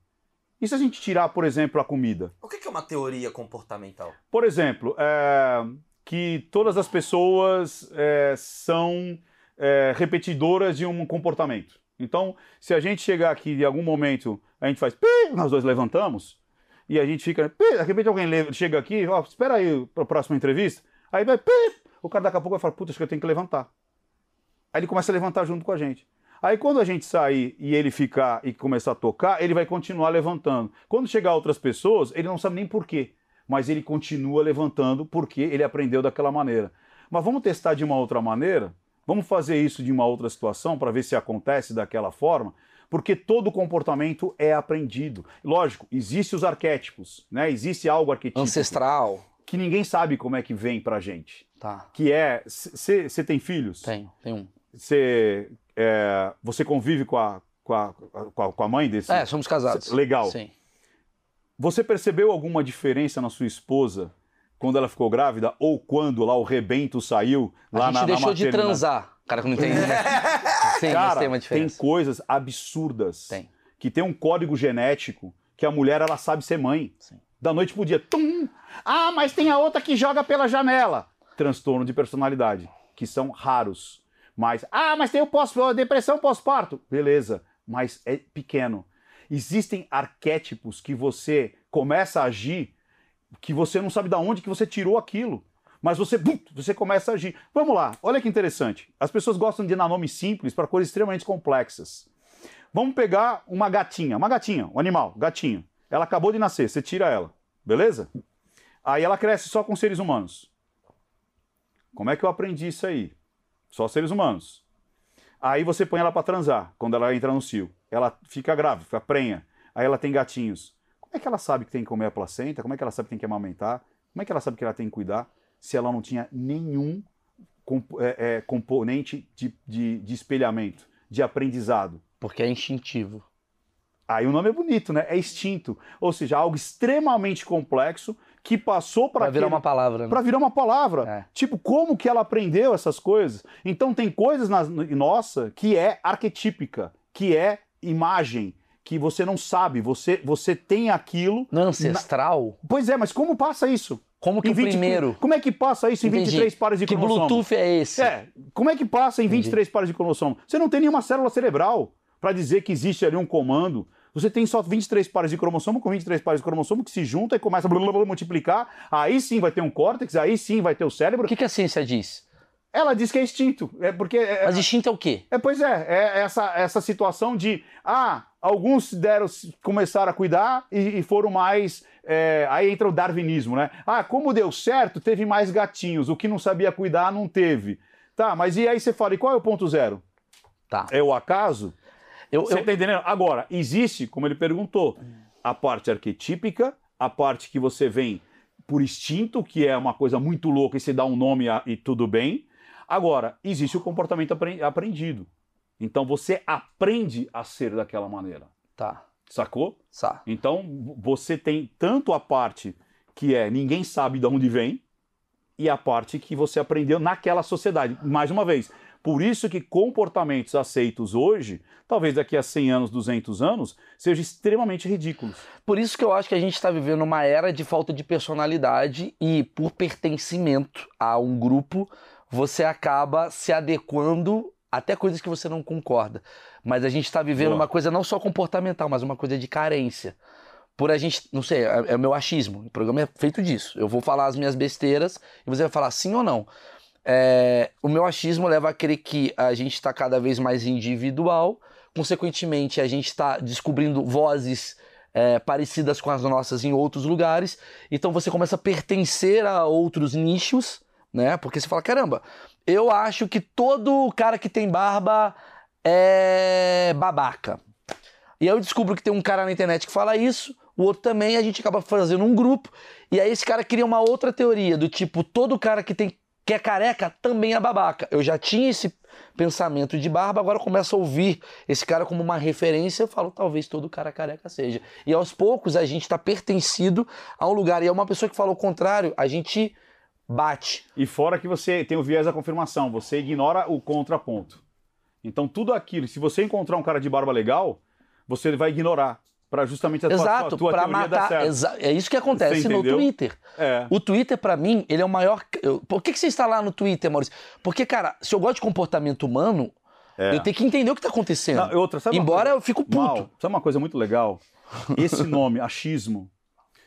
B: E se a gente tirar, por exemplo, a comida?
C: O que é uma teoria comportamental?
B: Por exemplo, é, que todas as pessoas é, são é, repetidoras de um comportamento. Então, se a gente chegar aqui em algum momento, a gente faz pi, nós dois levantamos, e a gente fica, pi, de repente alguém chega aqui, ó, espera aí para a próxima entrevista, aí vai, pi, o cara daqui a pouco vai falar, puta, acho que eu tenho que levantar. Aí ele começa a levantar junto com a gente. Aí quando a gente sair e ele ficar e começar a tocar, ele vai continuar levantando. Quando chegar outras pessoas, ele não sabe nem por quê, mas ele continua levantando porque ele aprendeu daquela maneira. Mas vamos testar de uma outra maneira? Vamos fazer isso de uma outra situação para ver se acontece daquela forma? Porque todo comportamento é aprendido. Lógico, existem os arquétipos, né? Existe algo arquetípico
D: Ancestral.
B: que ninguém sabe como é que vem pra gente.
D: Tá.
B: Que é, você tem filhos?
D: Tem, tem um.
B: Você é, você convive com a, com a, com a, mãe desse?
D: É, somos casados.
B: Legal.
D: Sim.
B: Você percebeu alguma diferença na sua esposa quando ela ficou grávida ou quando lá o rebento saiu lá
D: a gente
B: na, na
D: deixou de
B: maternidade?
D: transar. Cara que não né? [laughs] Sim,
B: Cara,
D: tem uma
B: tem
D: diferença.
B: coisas absurdas.
D: Tem.
B: Que tem um código genético que a mulher ela sabe ser mãe.
D: Sim.
B: Da noite pro dia. Tum! Ah, mas tem a outra que joga pela janela. Transtorno de personalidade, que são raros. Mas, ah, mas tem o pós, depressão pós-parto. Beleza, mas é pequeno. Existem arquétipos que você começa a agir que você não sabe de onde que você tirou aquilo. Mas você, você começa a agir. Vamos lá, olha que interessante. As pessoas gostam de dar nomes simples para coisas extremamente complexas. Vamos pegar uma gatinha, uma gatinha, um animal, gatinho. Ela acabou de nascer, você tira ela, beleza? Aí ela cresce só com seres humanos. Como é que eu aprendi isso aí? Só seres humanos. Aí você põe ela para transar, quando ela entra no cio. Ela fica grávida, fica prenha. Aí ela tem gatinhos. Como é que ela sabe que tem que comer a placenta? Como é que ela sabe que tem que amamentar? Como é que ela sabe que ela tem que cuidar? Se ela não tinha nenhum é, é, componente de, de, de espelhamento, de aprendizado.
D: Porque é instintivo.
B: Aí o nome é bonito, né? É instinto. Ou seja, algo extremamente complexo que passou para
D: virar uma palavra, né?
B: para virar uma palavra.
D: É.
B: Tipo, como que ela aprendeu essas coisas? Então tem coisas na nossa que é arquetípica, que é imagem, que você não sabe, você você tem aquilo.
D: Não é ancestral?
B: Pois é, mas como passa isso?
D: Como que
B: Em
D: o
B: 20
D: primeiro...
B: Como é que passa isso em
D: Entendi.
B: 23 pares de
D: Que
B: cromossomo?
D: Bluetooth é esse?
B: É, como é que passa em
D: Entendi.
B: 23 pares de cromossomo? Você não tem nenhuma célula cerebral para dizer que existe ali um comando Você tem só 23 pares de cromossomo com 23 pares de cromossomo que se juntam e começa a blá, blá, blá, multiplicar. Aí sim vai ter um córtex, aí sim vai ter o cérebro.
A: O que, que a ciência diz?
B: Ela diz que é extinto. É porque. É,
A: Mas instinto é o quê?
B: é, pois é, é essa, essa situação de. Ah, alguns deram, começaram a cuidar e, e foram mais. é, aí entra o darwinismo, né? Ah, como deu certo, teve mais gatinhos. O que não sabia cuidar não teve. Tá, mas e aí você fala, e qual é o ponto zero?
A: Tá.
B: É o acaso?
A: Eu,
B: Você
A: eu-
B: tá entendendo? Agora, existe, como ele perguntou, a parte arquetípica, a parte que você vem por instinto, que é uma coisa muito louca e você dá um nome a- e tudo bem. Agora, existe o comportamento apren- aprendido. Então você aprende a ser daquela maneira.
A: Tá,
B: Sacou?
A: tá.
B: Então você tem tanto a parte que é ninguém sabe de onde vem e a parte que você aprendeu naquela sociedade. Mais uma vez, por isso que comportamentos aceitos hoje, talvez daqui a 100 anos, 200 anos, sejam extremamente ridículos.
A: Por isso que eu acho que a gente está vivendo uma era de falta de personalidade e por pertencimento a um grupo, você acaba se adequando até coisas que você não concorda. Mas a gente está vivendo
B: Boa.
A: uma coisa não só comportamental, mas uma coisa de carência. Por a gente, não sei, é, é o meu achismo. O programa é feito disso. Eu vou falar as minhas besteiras e você vai falar sim ou não. É, o meu achismo leva a crer que a gente está cada vez mais individual, consequentemente, a gente está descobrindo vozes é, parecidas com as nossas em outros lugares, então você começa a pertencer a outros nichos, né? Porque você fala: caramba, eu acho que todo cara que tem barba é babaca. E aí eu descubro que tem um cara na internet que fala isso, o outro também, a gente acaba fazendo um grupo, e aí esse cara cria uma outra teoria, do tipo, todo cara que tem que é careca também é babaca. Eu já tinha esse pensamento de barba, agora começo a ouvir esse cara como uma referência, eu falo, talvez todo cara careca seja. E aos poucos a gente está pertencido a um lugar, e é uma pessoa que fala o contrário, a gente bate.
B: E fora que você tem o viés da confirmação, você ignora o contraponto. Então tudo aquilo, se você encontrar um cara de barba legal, você vai ignorar para justamente a
A: Exato,
B: tua, tua
A: matar. exa- é isso que acontece no? Twitter.
B: É.
A: O Twitter, pra mim, ele é o maior. eu- Por que, que você está lá no Twitter, Maurício? Porque, cara, se eu gosto de comportamento humano,
B: É.
A: eu tenho que entender o que tá acontecendo.
B: Não, outra,
A: Embora
B: coisa?
A: eu fico puto.
B: Mal, sabe uma coisa muito legal? [laughs] Esse nome, achismo,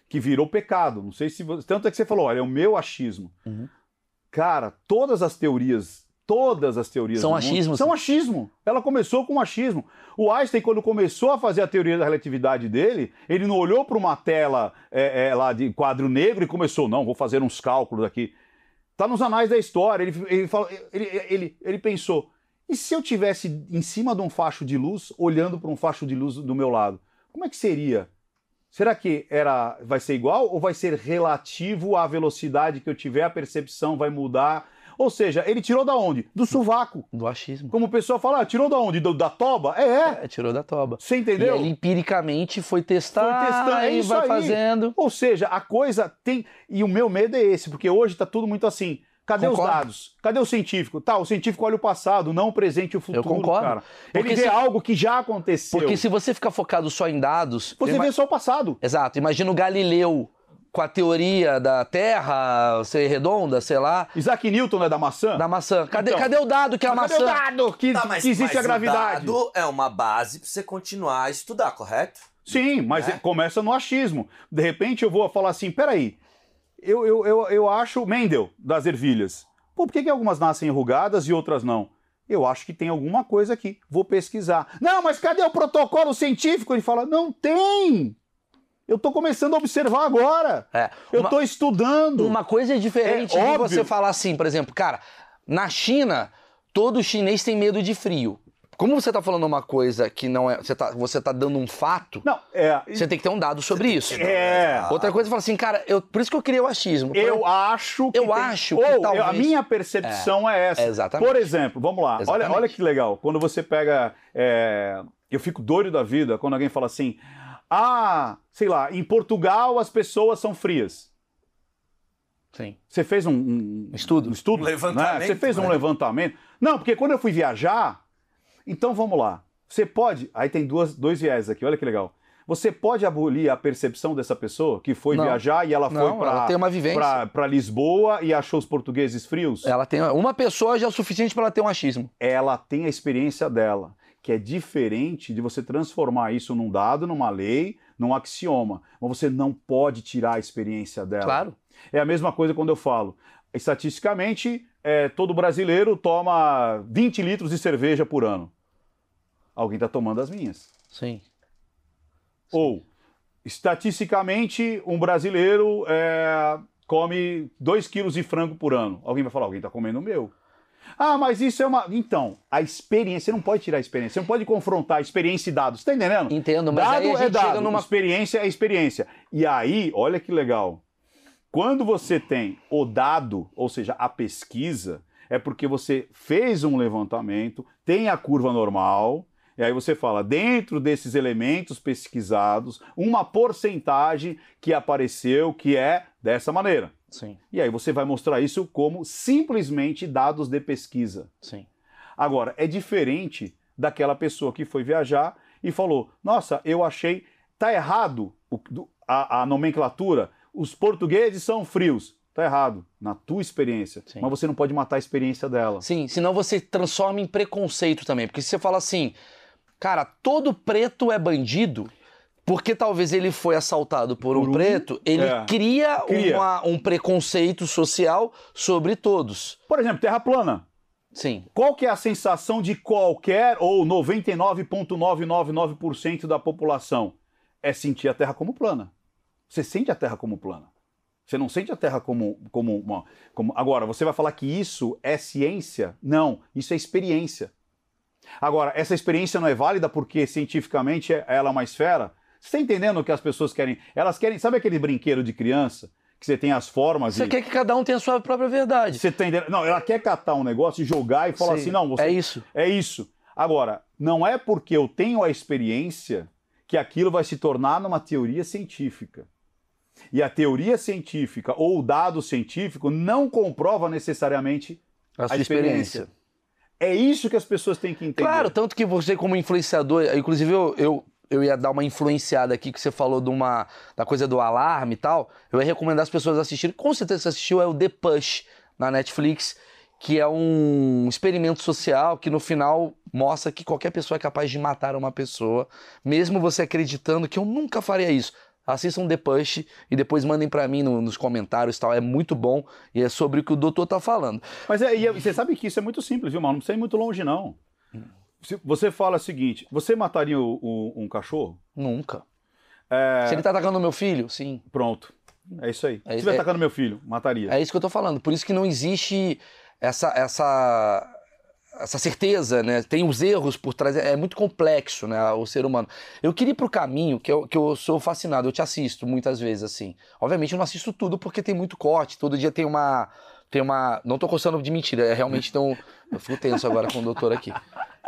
B: que virou pecado. Não sei se você. Tanto é que você falou, olha, é o meu achismo.
A: Uhum.
B: Cara, todas as teorias, todas as teorias
A: São achismos.
B: são achismo. Ela começou com achismo. O Einstein, quando começou a fazer a teoria da relatividade dele, ele não olhou para uma tela é, é, lá de quadro negro e começou, não, vou fazer uns cálculos aqui. Tá nos anais da história. Ele, ele, falou- ele, ele, ele pensou, e se eu tivesse em cima de um facho de luz, olhando para um facho de luz do meu lado? Como é que seria? Será que era, vai ser igual ou vai ser relativo à velocidade que eu tiver, a percepção vai mudar? Ou seja, ele tirou da onde? Do sovaco.
A: Do achismo.
B: Como o pessoal fala, ah, tirou da onde? Do- da toba? É, é.
A: É, tirou da toba.
B: Você
A: E
B: entendeu?
A: ele empiricamente foi testar
B: Foi testando, é
A: e
B: isso
A: vai
B: aí.
A: fazendo.
B: Ou seja, a coisa tem. E o meu medo é esse, porque hoje tá tudo muito assim. Cadê
A: Concordo.
B: os dados? Cadê o científico? Tá, o científico olha o passado, não o presente e o futuro,
A: concordo.
B: cara.
A: Porque
B: Ele vê
A: se-
B: algo que já aconteceu.
A: Porque se você ficar focado só em dados.
B: Você
A: ima-
B: vê só o passado.
A: Exato. Imagina o Galileu com a teoria da Terra ser redonda, sei lá,
B: Isaac Newton é da maçã?
A: da maçã. Cadê,
B: Então.
A: cadê o dado que é a
B: Cadê
A: maçã?
B: o dado que,
C: Tá, mas,
B: que existe
C: mas
B: a gravidade?
C: o dado é uma base pra você continuar a estudar, correto?
B: Sim, mas
C: Né?
B: começa no achismo. De repente eu vou falar assim: peraí, eu, eu, eu, eu acho Mendel das ervilhas. Pô, por que, que algumas nascem enrugadas e outras não? Eu acho que tem alguma coisa aqui. Vou pesquisar. Não, mas cadê o protocolo científico? Ele fala: não tem. Eu tô começando a observar agora.
A: É.
B: Eu tô estudando.
A: Uma coisa é diferente
B: É
A: de
B: óbvio.
A: você falar assim, por exemplo, cara, na China, todo chinês tem medo de frio. Como você tá falando uma coisa que não é. Você tá, você tá dando um fato,
B: Não, é.
A: você tem que ter um dado sobre isso.
B: É.
A: Outra coisa é falar assim, cara, eu, por isso que eu criei o achismo.
B: Eu acho que.
A: Eu
B: tem-
A: acho que
B: Ou,
A: talvez-
B: A minha percepção é, essa.
A: é, exatamente.
B: Por exemplo, vamos lá. Olha, olha que legal. Quando você pega. é, Eu fico doido da vida quando alguém fala assim. Ah, sei lá, em Portugal as pessoas são frias.
A: Sim.
B: Você fez um, um
A: Estudo.
B: um estudo
C: Um levantamento,
B: né? Você fez um
C: né?
B: levantamento. Não, porque quando eu fui viajar. Então vamos lá. Você pode. Aí tem duas, dois viés aqui, olha que legal. Você pode abolir a percepção dessa pessoa que foi
A: Não.
B: viajar e ela
A: Não,
B: foi
A: ela tem uma
B: para
A: vivência.
B: para Lisboa e achou os portugueses frios?
A: Ela tem. Uma pessoa já é o suficiente para ela ter um achismo.
B: ela tem a experiência dela. Que é diferente de você transformar isso num dado, numa lei, num axioma. Mas você não pode tirar a experiência dela.
A: Claro.
B: É a mesma coisa quando eu falo. Estatisticamente, é, todo brasileiro toma 20 litros de cerveja por ano. Alguém está tomando as minhas.
A: Sim.
B: Ou, estatisticamente, um brasileiro é, come 2 quilos de frango por ano. Alguém vai falar, alguém está comendo o meu. Ah, mas isso é uma. Então, a experiência, você não pode tirar a experiência, você não pode confrontar experiência e dados. Tá entendendo?
A: Entendo, mas
B: dado
A: aí a
B: é
A: gente
B: dado,
A: chega numa.
B: experiência é experiência. E aí, olha que legal. Quando você tem o dado, ou seja, a pesquisa, é porque você fez um levantamento, tem a curva normal, e aí você fala, dentro desses elementos pesquisados, uma porcentagem que apareceu que é dessa maneira.
A: Sim,
B: E aí você vai mostrar isso como simplesmente dados de pesquisa.
A: sim.
B: Agora, é diferente daquela pessoa que foi viajar e falou: Nossa, eu achei. Tá errado o- a, a nomenclatura. Os portugueses são frios. Tá errado, na tua experiência.
A: Sim.
B: Mas você não pode matar a experiência dela.
A: Sim, senão você transforma em preconceito também. Porque se você fala assim, cara, todo preto é bandido, porque talvez ele foi assaltado por,
B: Por
A: um
B: um,
A: preto, ele
B: é.
A: cria,
B: Cria.
A: uma- um preconceito social sobre todos.
B: Por exemplo, terra plana.
A: Sim,
B: Qual que é a sensação de qualquer ou 99,999% da população? É sentir a Terra como plana. Você sente a Terra como plana. Você não sente a Terra como, como uma. Como... Agora, você vai falar que isso é ciência? Não, isso é experiência. Agora, essa experiência não é válida porque cientificamente é- ela é uma esfera? Você está entendendo o que as pessoas querem? Elas querem. Sabe aquele brinquedo de criança? Que você tem as formas
A: você
B: e.
A: quer que cada um tenha a sua própria verdade.
B: Você tá entendendo? Não, ela quer catar um negócio e jogar e falar
A: Sim,
B: assim: não, você
A: É isso.
B: é isso. Agora, não é porque eu tenho a experiência que aquilo vai se tornar numa teoria científica. E a teoria científica ou o dado científico não comprova necessariamente
A: A sua
B: a experiência. É isso que as pessoas têm que entender.
A: Claro, tanto que você como influenciador, inclusive eu, eu, eu ia dar uma influenciada aqui que você falou de uma, da coisa do alarme e tal, eu ia recomendar as pessoas assistirem, com certeza você assistiu, é o The Push na Netflix, que é um experimento social que no final mostra que qualquer pessoa é capaz de matar uma pessoa, mesmo você acreditando que eu nunca faria isso. Assistam The Push e depois mandem pra mim no- nos comentários tal. É muito bom e é sobre o que o doutor tá falando.
B: Mas é, é- você sabe que isso é muito simples, viu, mano? Não precisa ir muito longe, não. Você fala o seguinte: você mataria o- o- um cachorro?
A: Nunca.
B: É,
A: Se ele tá atacando meu filho, sim.
B: Pronto. É isso aí.
A: É
B: Se estiver
A: é-
B: atacando meu filho, mataria.
A: É isso que eu tô falando. Por isso que não existe essa essa essa certeza, né? Tem os erros por trás. É muito complexo, né? O ser humano. Eu queria ir pro caminho que eu, que eu sou fascinado. Eu te assisto muitas vezes, assim. Obviamente eu não assisto tudo porque tem muito corte. Todo dia tem uma. Tem uma. Não tô coçando de mentira. É realmente tão. Eu fico tenso agora com o doutor aqui.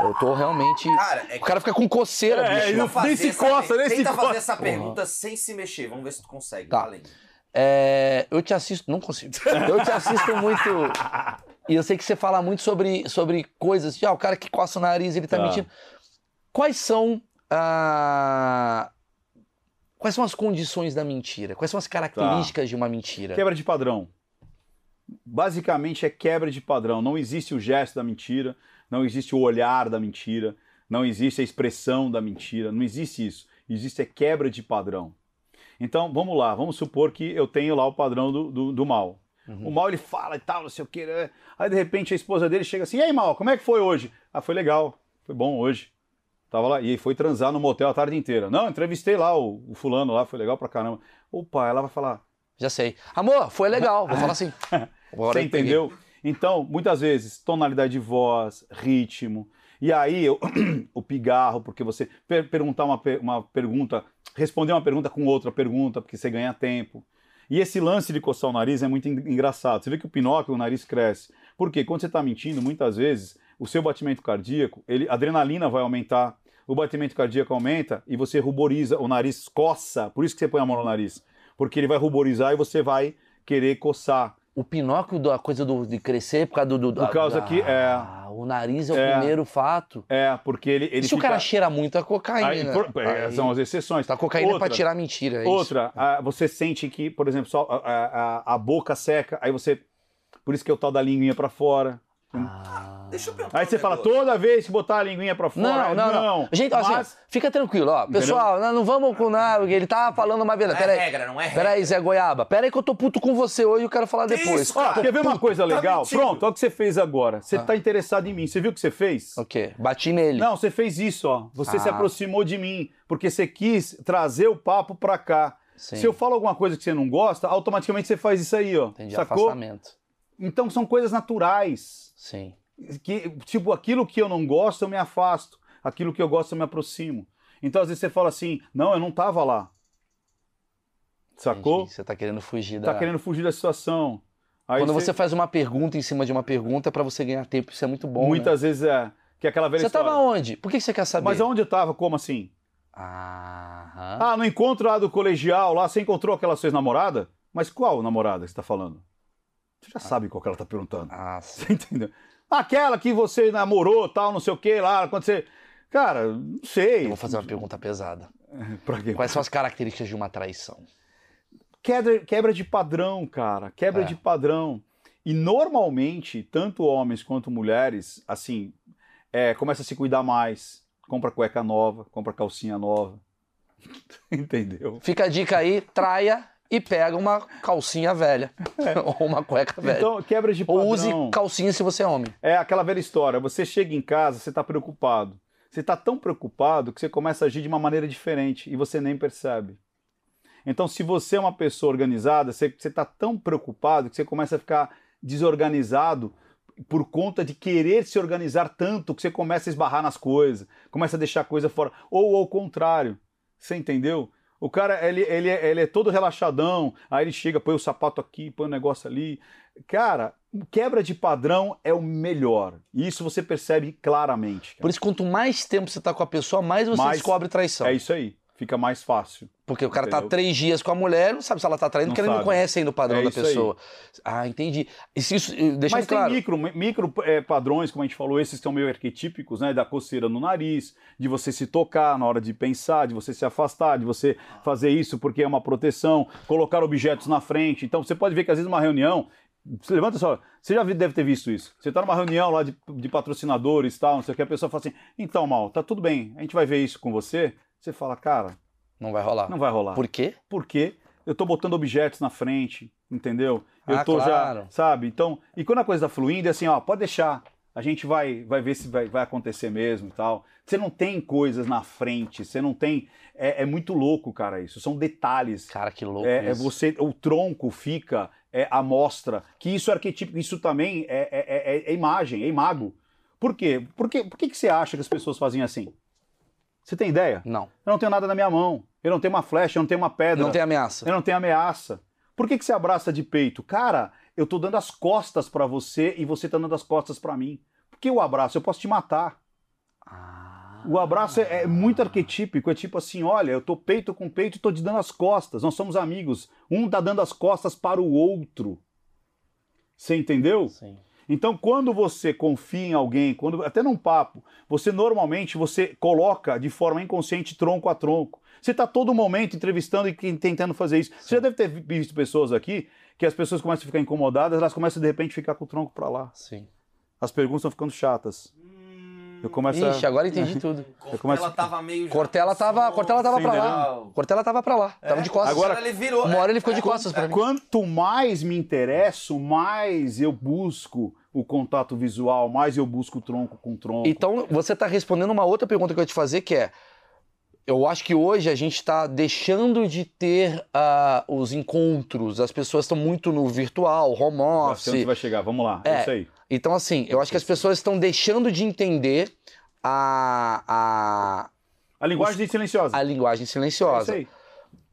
A: Eu tô realmente.
C: Cara, é
A: O cara fica com coceira,
B: É,
A: bicho.
B: não-
C: fazer
B: nem se
C: essa
B: coça,
C: per-
B: nem se
C: Tenta
B: coça.
C: fazer essa pergunta sem se mexer. Vamos ver se tu consegue.
A: Tá.
C: Valendo.
A: É, eu te assisto, não consigo. [laughs] Eu te assisto muito. E eu sei que você fala muito sobre, sobre coisas, ah, o cara que coça o nariz, ele tá,
B: Tá.
A: mentindo. Quais são ah, Quais são as condições da mentira? Quais são as características de uma mentira?
B: Quebra de padrão. Basicamente é quebra de padrão. Não existe o gesto da mentira, não existe o olhar da mentira, não existe a expressão da mentira, não existe isso. Existe a quebra de padrão. Então, vamos lá, vamos supor que eu tenho lá o padrão do, do, do mal. O mal ele fala e tal, não sei o que. né? Aí de repente a esposa dele chega assim: E aí, mal, como é que foi hoje? Ah, foi legal, foi bom hoje. Tava lá, e foi transar no motel a tarde inteira. Não, entrevistei lá o, o fulano lá, foi legal pra caramba. Opa, ela vai falar:
A: Já sei. Amor, foi legal. Vou [laughs] falar assim.
B: Você entendeu? Então, muitas vezes, tonalidade de voz, ritmo. E aí, eu- [clears throat] o pigarro, porque você per- perguntar uma, per- uma pergunta, responder uma pergunta com outra pergunta, porque você ganha tempo. E esse lance de coçar o nariz é muito en- engraçado. Você vê que o Pinóquio, o nariz cresce. Porque quando você está mentindo, muitas vezes, o seu batimento cardíaco, ele, a adrenalina vai aumentar, o batimento cardíaco aumenta e você ruboriza, o nariz coça. Por isso que você põe a mão no nariz. Porque ele vai ruborizar e você vai querer coçar.
A: O Pinóquio, da coisa do, de crescer por causa do. do
B: Por causa que, é.
A: Ah, O nariz é o
B: É.
A: primeiro fato.
B: É, porque ele, ele
A: se o
B: fica...
A: cara cheira muito a cocaína?
B: Aí, por- é,
A: Aí-
B: São as exceções.
A: Tá cocaína
B: outra,
A: pra tirar a mentira. É isso.
B: Outra, ah, você sente que, por exemplo, só a, a- a boca seca, aí você... Por isso que é o tal da linguinha pra fora.
A: Ah.
C: Deixa eu perguntar
B: Aí
C: um
B: você fala,
C: negócio.
B: toda vez que botar a linguinha pra fora.
A: Não, não, não. Gente, ó,
B: mas...
A: assim, fica tranquilo, ó. Pessoal, não, não vamos com nada, ele tá falando uma verdade.
C: Não é
A: Pera
C: regra, não é regra.
A: Pera aí, Zé Goiaba. Pera aí que eu tô puto com você hoje e eu quero falar
C: Que
A: depois.
C: isso,
B: Ó,
C: cara?
B: quer ver uma coisa
C: Tá
B: legal?
C: mentindo.
B: Pronto, olha o que você fez agora. Você tá interessado em mim. Você viu o que você fez?
A: O quê? Bati nele.
B: Não, você fez isso, ó. Você se
A: Ah.
B: aproximou de mim, porque você quis trazer o papo pra cá.
A: Sim.
B: Se eu falo alguma coisa que você não gosta, automaticamente você faz isso aí, ó.
A: Entendi,
B: Sacou?
A: afastamento.
B: Então são coisas naturais.
A: Sim.
B: Que, tipo, aquilo que eu não gosto, eu me afasto. Aquilo que eu gosto, eu me aproximo. Então, às vezes, você fala assim, não, eu não tava lá. Sacou?
A: Entendi. Você tá querendo fugir da...
B: Tá querendo fugir da situação. Aí
A: Quando você faz uma pergunta em cima de uma pergunta é pra você ganhar tempo, isso é muito bom, né?
B: Muitas vezes é. Que é aquela velha
A: Você
B: história.
A: tava onde? Por que você quer saber?
B: Mas aonde eu tava? Como assim?
A: Aham.
B: Ah, no encontro lá do colegial, lá você encontrou aquela sua ex-namorada? Mas qual namorada que você tá falando? Você já sabe qual que ela tá perguntando.
A: Ah, sim.
B: Você [laughs] entendeu? Aquela que você namorou, tal, não sei o que lá, quando você. Cara, não sei.
A: Eu vou fazer uma pergunta pesada. [laughs]
B: Pra quê?
A: Quais são as características de uma traição?
B: Quebra, quebra de padrão, cara. Quebra
A: É.
B: de padrão. E normalmente, tanto homens quanto mulheres, assim, é, começa a se cuidar mais. Compra cueca nova, compra calcinha nova. [laughs] Entendeu?
A: Fica a dica aí, traia e pega uma calcinha velha. [laughs] Ou uma cueca velha.
B: Então, quebra de padrão.
A: Ou use calcinha se você é homem.
B: É aquela velha história. Você chega em casa, você está preocupado. Você está tão preocupado que você começa a agir de uma maneira diferente e você nem percebe. Então, se você é uma pessoa organizada, você está tão preocupado que você começa a ficar desorganizado por conta de querer se organizar tanto que você começa a esbarrar nas coisas, começa a deixar coisa fora. Ou ao contrário. Você entendeu? O cara, ele, ele, é- ele é todo relaxadão, aí ele chega, põe o sapato aqui, põe o negócio ali. Cara, quebra de padrão é o melhor. E isso você percebe claramente. cara.
A: Por isso, quanto mais tempo você tá com a pessoa, mais você
B: Mais-
A: descobre traição.
B: É isso aí. Fica mais fácil.
A: Porque o cara tá
B: Entendeu?
A: três dias com a mulher, não sabe se ela tá traindo,
B: Não
A: porque ele não
B: sabe.
A: conhece ainda o padrão
B: É
A: da
B: isso aí.
A: pessoa. Ah, entendi. Isso, eh, deixando
B: Mas tem
A: claro.
B: micro, micro é, padrões, como a gente falou, esses são meio arquetípicos, né? Da coceira no nariz, de você se tocar na hora de pensar, de você se afastar, de você fazer isso porque é uma proteção, colocar objetos na frente. Então você pode ver que às vezes uma reunião. você Levanta só, você já deve ter visto isso. Você está numa reunião lá de, de patrocinadores e tal, não sei o que, a pessoa fala assim: então, Mal, tá tudo bem, a gente vai ver isso com você. Você fala, cara,
A: Não vai rolar.
B: não vai rolar.
A: Por quê?
B: Porque eu tô botando objetos na frente, entendeu? Eu
A: Ah,
B: tô
A: claro.
B: já, sabe? Então, e quando a coisa tá fluindo, é assim, ó, pode deixar. A gente vai, vai ver se vai, vai acontecer mesmo e tal. Você não tem coisas na frente, você não tem. É, é muito louco, cara, isso. São detalhes.
A: Cara, que louco
B: É, é você, o tronco fica é, a mostra, que isso é arquetípico, isso também é, é, é- é imagem, é imago. Por quê? Por, quê? Por que, que você acha que as pessoas fazem assim? Você tem ideia?
A: Não.
B: Eu não tenho nada na minha mão. Eu não tenho uma flecha, eu não tenho uma pedra.
A: Não tem ameaça.
B: Eu não tenho ameaça. Por que, que você abraça de peito? Cara, eu tô dando as costas pra você e você tá dando as costas pra mim. Por que o abraço? Eu posso te matar.
A: Ah.
B: O abraço é, é muito arquetípico. É tipo assim: olha, eu tô peito com peito e tô te dando as costas. Nós somos amigos. Um tá dando as costas para o outro. Você entendeu?
A: Sim.
B: Então, quando você confia em alguém, quando até num papo, você normalmente você coloca de forma inconsciente tronco a tronco. Você está todo momento entrevistando e tentando fazer isso. Você já deve ter visto pessoas aqui que as pessoas começam a ficar incomodadas, elas começam de repente a ficar com o tronco para lá.
A: Sim.
B: As perguntas estão ficando chatas. Eu começo a-
A: Ixi, agora entendi [laughs] tudo.
B: Eu começo-
C: Ela tava meio.
A: Cortella tava, Cortella tava pra lá. Cortella tava pra lá. Tava de costas.
B: Agora-
C: ele virou.
A: Uma hora ele ficou de
C: É,
A: costas pra mim.
B: Quanto mais me interesso, mais eu busco o contato visual, mais eu busco o tronco com tronco.
A: Então, você está respondendo uma outra pergunta que eu ia te fazer, que é: eu acho que hoje a gente está deixando de ter ah, os encontros, as pessoas estão muito no virtual, home office.
B: vai chegar, vamos lá. É,
A: É.
B: isso aí.
A: Então, assim, eu acho que as pessoas estão deixando de entender a, a,
B: A linguagem silenciosa.
A: a linguagem
B: É
A: silenciosa.
B: aí.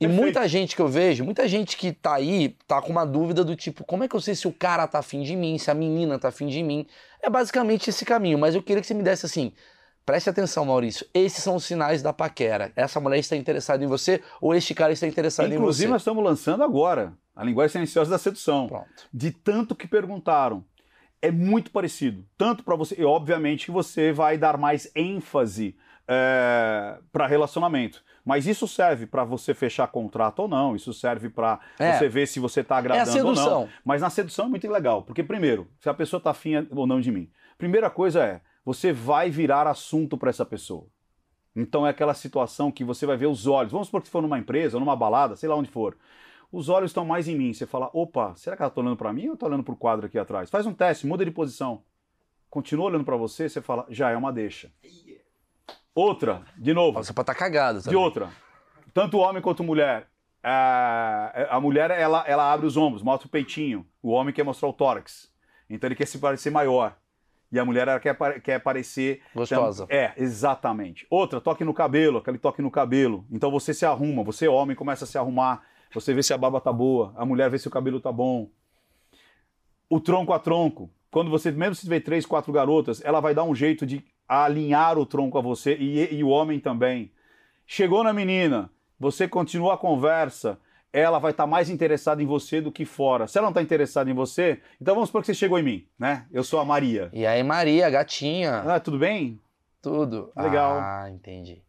A: E muita gente que eu vejo, muita gente que tá aí, tá com uma dúvida do tipo, como é que eu sei se o cara tá afim de mim, se a menina tá afim de mim? É basicamente esse caminho, mas eu queria que você me desse assim, preste atenção, Maurício, esses são os sinais da paquera. Essa mulher está interessada em você ou este cara está interessado
B: Inclusive,
A: em
B: nós
A: você.
B: estamos lançando agora a linguagem silenciosa da sedução.
A: Pronto.
B: De tanto que perguntaram. É muito parecido. Tanto para você. E, obviamente, que você vai dar mais ênfase para relacionamento. Mas isso serve para você fechar contrato ou não, isso serve para
A: É.
B: você ver se você tá
A: É
B: agradando ou
A: sedução.
B: não. Mas na sedução é muito legal, porque primeiro, se a pessoa tá afim ou não de mim. Primeira coisa é, você vai virar assunto para essa pessoa. Então é aquela situação que você vai ver os olhos. Vamos supor que for numa empresa, ou numa balada, sei lá onde for. Os olhos estão mais em mim. Você fala, opa, será que ela tá olhando para mim ou tá olhando pro quadro aqui atrás? Faz um teste, muda de posição. Continua olhando para você, você fala, já é uma deixa. Outra, de novo,
A: Você pode estar cagado.
B: de
A: também.
B: outra. Tanto homem quanto mulher. A, a mulher, ela, ela abre os ombros, mostra o peitinho. O homem quer mostrar o tórax. Então ele quer se parecer maior. E a mulher ela quer, quer parecer.
A: Gostosa.
B: É, exatamente. Outra, toque no cabelo, aquele toque no cabelo. Então você se arruma, você homem começa a se arrumar. Você vê se a barba tá boa, a mulher vê se o cabelo tá bom. O tronco a tronco. Quando você, mesmo se tiver três, quatro garotas, ela vai dar um jeito de alinhar o tronco a você e, e o homem também. Chegou na menina, você continua a conversa, ela vai estar mais interessada em você do que fora. Se ela não está interessada em você, então vamos supor que você chegou em mim, né? Eu sou a Maria.
A: E aí, Maria, gatinha,
B: Ah, tudo bem?
A: tudo.
B: Legal.
A: Ah, entendi.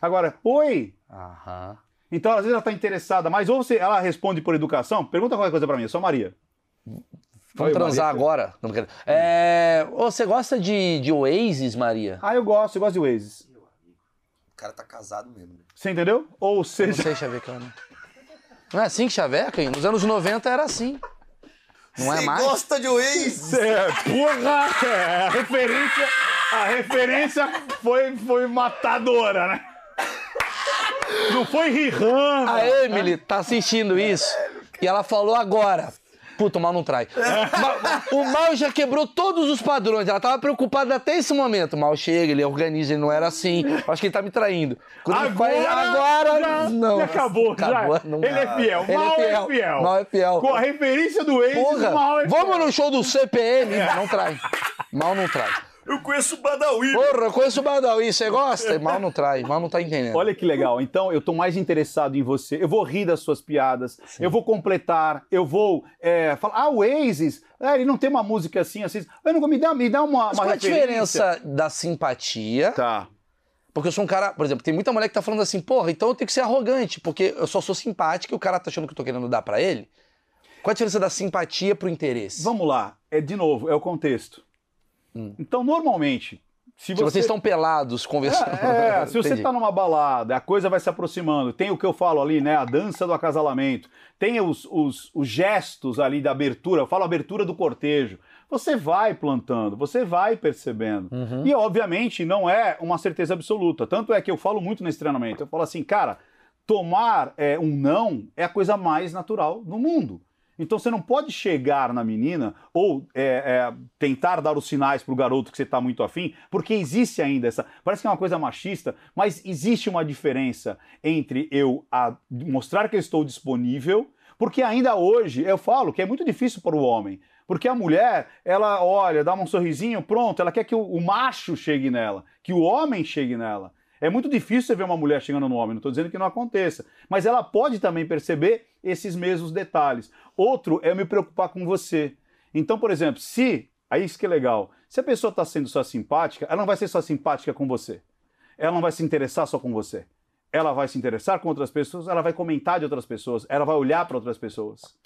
B: Agora, oi!
A: Aham.
B: Então, às vezes ela está interessada, mas ou você, ela responde por educação, pergunta qualquer coisa para mim, eu sou a Maria.
A: Vamos
B: Oi,
A: transar
B: Maria.
A: agora? Não, brincadeira. é... você gosta de, de Oasis, Maria?
B: Ah, eu gosto, eu gosto de Waze.
C: O cara tá casado mesmo. né?
B: Você entendeu? Ou
A: Eu Não
B: seja,
A: sei chavecar, não. Não é assim que chaveca? Nos anos 90 era assim. Não é
C: Você
A: mais?
C: gosta de Waze?
B: É, porra! É, a referência, a referência foi, foi matadora, né? Não foi Rihanna.
A: A Emily tá assistindo isso e ela falou agora. Puta, o mal não trai. Ma- O mal já quebrou todos os padrões. Ela tava preocupada até esse momento. O mal chega, ele organiza, ele não era assim. Acho que ele tá me traindo. Quando ele faz agora.
B: já,
A: não.
B: já acabou,
A: Acabou,
B: já.
A: não-
B: Ele é fiel,
A: Ele
B: mal
A: é fiel.
B: é fiel.
A: Mal é fiel.
B: Com a referência do ex,
A: Porra,
B: mal é
A: vamos
B: fiel.
A: no show do CPM? Não trai. Mal não trai.
C: Eu conheço o Badawi.
A: Porra, eu conheço o Badawi, você gosta? Mal não trai, mal não tá entendendo.
B: Olha que legal. Então, eu tô mais interessado em você. Eu vou rir das suas piadas. Eu vou completar. Eu vou é, falar. Ah, o Oasis. É, ele não tem uma música assim, assim. Eu não, me dá, me dá uma,
A: Mas
B: uma
A: qual a
B: referência.
A: diferença da simpatia?
B: Tá.
A: Porque eu sou um cara, por exemplo, tem muita mulher que tá falando assim, porra, então eu tenho que ser arrogante, porque eu só sou simpática e o cara tá achando que eu tô querendo dar pra ele. Qual a diferença da simpatia pro interesse?
B: Vamos lá. É de novo, é o contexto. Então, normalmente, se
A: Hum. Se
B: você
A: vocês estão pelados conversando.
B: É, é, [laughs] se você
A: Entendi.
B: tá numa balada, a coisa vai se aproximando. Tem o que eu falo ali, né? A dança do acasalamento. Tem os, os, os gestos ali da abertura. Eu falo abertura do cortejo. Você vai plantando, você vai percebendo.
A: Uhum.
B: E, obviamente, não é uma certeza absoluta. Tanto é que eu falo muito nesse treinamento. Eu falo assim, cara, tomar é, um não é a coisa mais natural do mundo. Então você não pode chegar na menina ou é, é, tentar dar os sinais pro garoto que você está muito afim, porque existe ainda essa. Parece que é uma coisa machista, mas existe uma diferença entre eu mostrar que eu estou disponível, porque ainda hoje eu falo que é muito difícil para o homem. Porque a mulher, ela olha, dá um sorrisinho, pronto, ela quer que o, o macho chegue nela, que o homem chegue nela. É muito difícil você ver uma mulher chegando no homem, não estou dizendo que não aconteça, mas ela pode também perceber esses mesmos detalhes. Outro é eu me preocupar com você. Então, por exemplo, se, aí isso que é legal, se a pessoa está sendo só simpática, ela não vai ser só simpática com você. Ela não vai se interessar só com você. Ela vai se interessar com outras pessoas, ela vai comentar de outras pessoas, ela vai olhar para outras pessoas.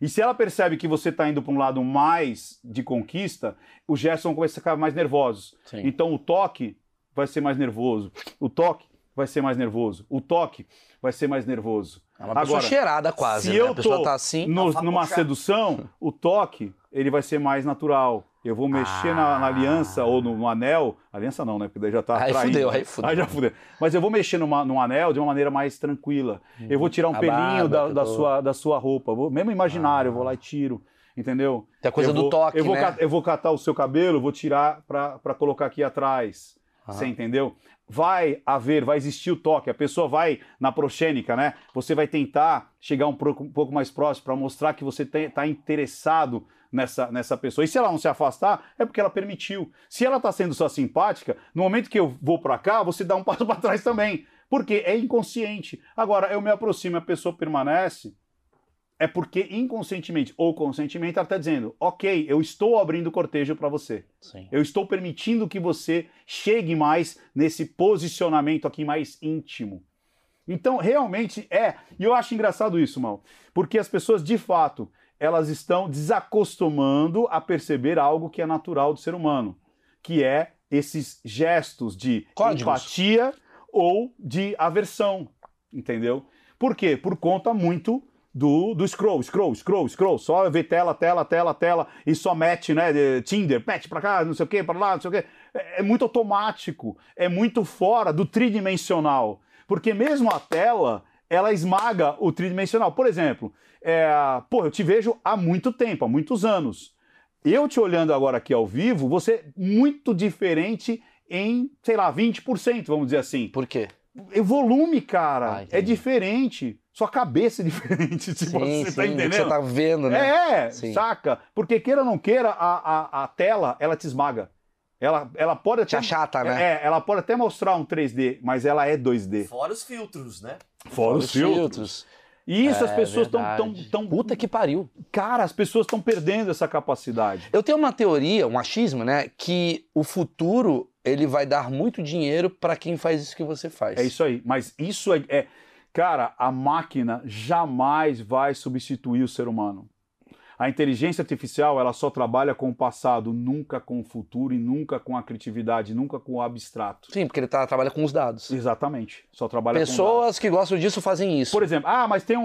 B: E se ela percebe que você está indo para um lado mais de conquista, os gestos vão começar a ficar mais nervosos.
A: Sim.
B: Então o toque vai ser mais nervoso. O toque vai ser mais nervoso. O toque vai ser mais nervoso.
A: É uma
B: Agora,
A: cheirada quase,
B: se
A: né?
B: eu tô
A: tá assim.
B: no- numa
C: puxar.
B: sedução, o toque ele vai ser mais natural. Eu vou mexer na, na
A: Ah.
B: aliança ou no, no anel. Aliança não, né? Porque daí já tá
A: Aí
B: traindo.
A: fudeu, aí fudeu.
B: Aí já fudeu. Mas eu vou mexer numa, num anel de uma maneira mais tranquila. Eu vou tirar um.
A: A
B: pelinho
A: barba
B: da, da
A: tô-
B: sua, da sua roupa. Vou, mesmo imaginário, eu vou lá e tiro. Entendeu?
A: Tem a coisa
B: Eu
A: do
B: vou-
A: toque,
B: eu vou,
A: né?
B: eu vou catar o seu cabelo, vou tirar pra colocar aqui atrás. Você entendeu? Vai haver, vai existir o toque. A pessoa vai na proxênica, né? Você vai tentar chegar um pouco, um pouco mais próximo para mostrar que você está interessado nessa, nessa pessoa. E se ela não se afastar, é porque ela permitiu. Se ela está sendo só simpática, no momento que eu vou para cá, você dá um [laughs] passo para trás também. Porque é inconsciente. Agora, eu me aproximo e a pessoa permanece, é porque inconscientemente ou conscientemente ela está dizendo: ok, eu estou abrindo cortejo para você.
A: Sim.
B: Eu estou permitindo que você chegue mais nesse posicionamento aqui mais íntimo. Então, realmente é. E eu acho engraçado isso, Mal. Porque as pessoas, de fato, elas estão desacostumando a perceber algo que é natural do ser humano, que é esses gestos de
A: Códigos.
B: empatia ou de aversão, entendeu? Por quê? Por conta muito do, do scroll, scroll, scroll, scroll, só ver tela, tela, tela, tela, e só mete, né, de- Tinder, mete pra cá, não sei o que, pra lá, não sei o que. É, é muito automático, é muito fora do tridimensional, porque mesmo a tela, ela esmaga o tridimensional. Por exemplo, é, pô, eu te vejo há muito tempo, há muitos anos. Eu te olhando agora aqui ao vivo, você é muito diferente em, sei lá, 20%, vamos dizer assim.
A: Por quê?
B: O volume, cara,
A: Ah,
B: é diferente. Sua cabeça é diferente, [laughs] tipo,
A: sim,
B: você
A: sim,
B: tá
A: do que
B: entendendo?
A: você tá vendo, né?
B: É,
A: Sim.
B: saca? Porque queira ou não queira, a, a, a tela, ela te esmaga. Ela, ela pode
A: Te
B: até...
A: achata, né?
B: É, ela pode até mostrar um 3D, mas ela é 2D.
C: Fora os filtros, né?
B: Fora os filtros. E isso as
A: É
B: pessoas estão tão, tão...
A: Puta que pariu.
B: Cara, as pessoas estão perdendo essa capacidade.
A: Eu tenho uma teoria, um achismo, né? Que o futuro ele vai dar muito dinheiro pra quem faz isso que você faz.
B: É isso aí. Mas isso é, é- Cara, a máquina jamais vai substituir o ser humano. A inteligência artificial, ela só trabalha com o passado, nunca com o futuro e nunca com a criatividade, nunca com o abstrato.
A: Sim, porque ele tá, trabalha com os dados.
B: Exatamente. Só trabalha com dados.
A: Pessoas que gostam disso fazem isso.
B: Por exemplo, ah, mas tem um,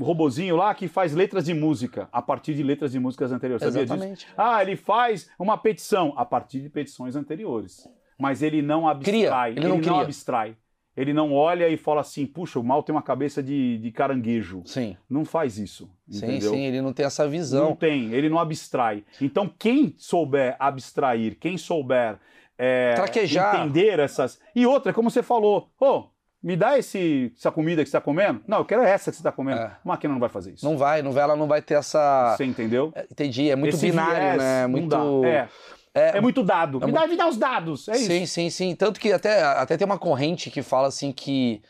B: um robozinho lá que faz letras de música a partir de letras de músicas anteriores. Sabia disso?
A: Exatamente.
B: Ah, ele faz uma petição a partir de petições anteriores. Mas ele não abstrai.
A: Cria, ele não cria.
B: abstrai. Ele não olha e fala assim, puxa, o mal tem uma cabeça de, de caranguejo.
A: Sim,
B: Não faz isso.
A: sim,
B: entendeu?
A: sim. Ele não tem essa
B: Não
A: visão.
B: tem, ele não abstrai. Então, quem souber abstrair, quem souber é,
A: Traquejar.
B: entender essas. E outra, como você falou, ô, me dá esse, essa comida que você está comendo? Não, eu quero essa que você está comendo.
A: É.
B: A máquina não vai fazer isso.
A: Não vai, não vai, ela não vai ter essa.
B: Você entendeu?
A: É, Entendi, é muito
B: Esse
A: binário,
B: viés
A: né?
B: não
A: Muito.
B: dá. É,
A: É,
B: é muito dado.
A: é
B: me, dá, me dá os dados. É
A: sim,
B: isso.
A: sim, sim. Tanto que até, até tem uma corrente que fala assim que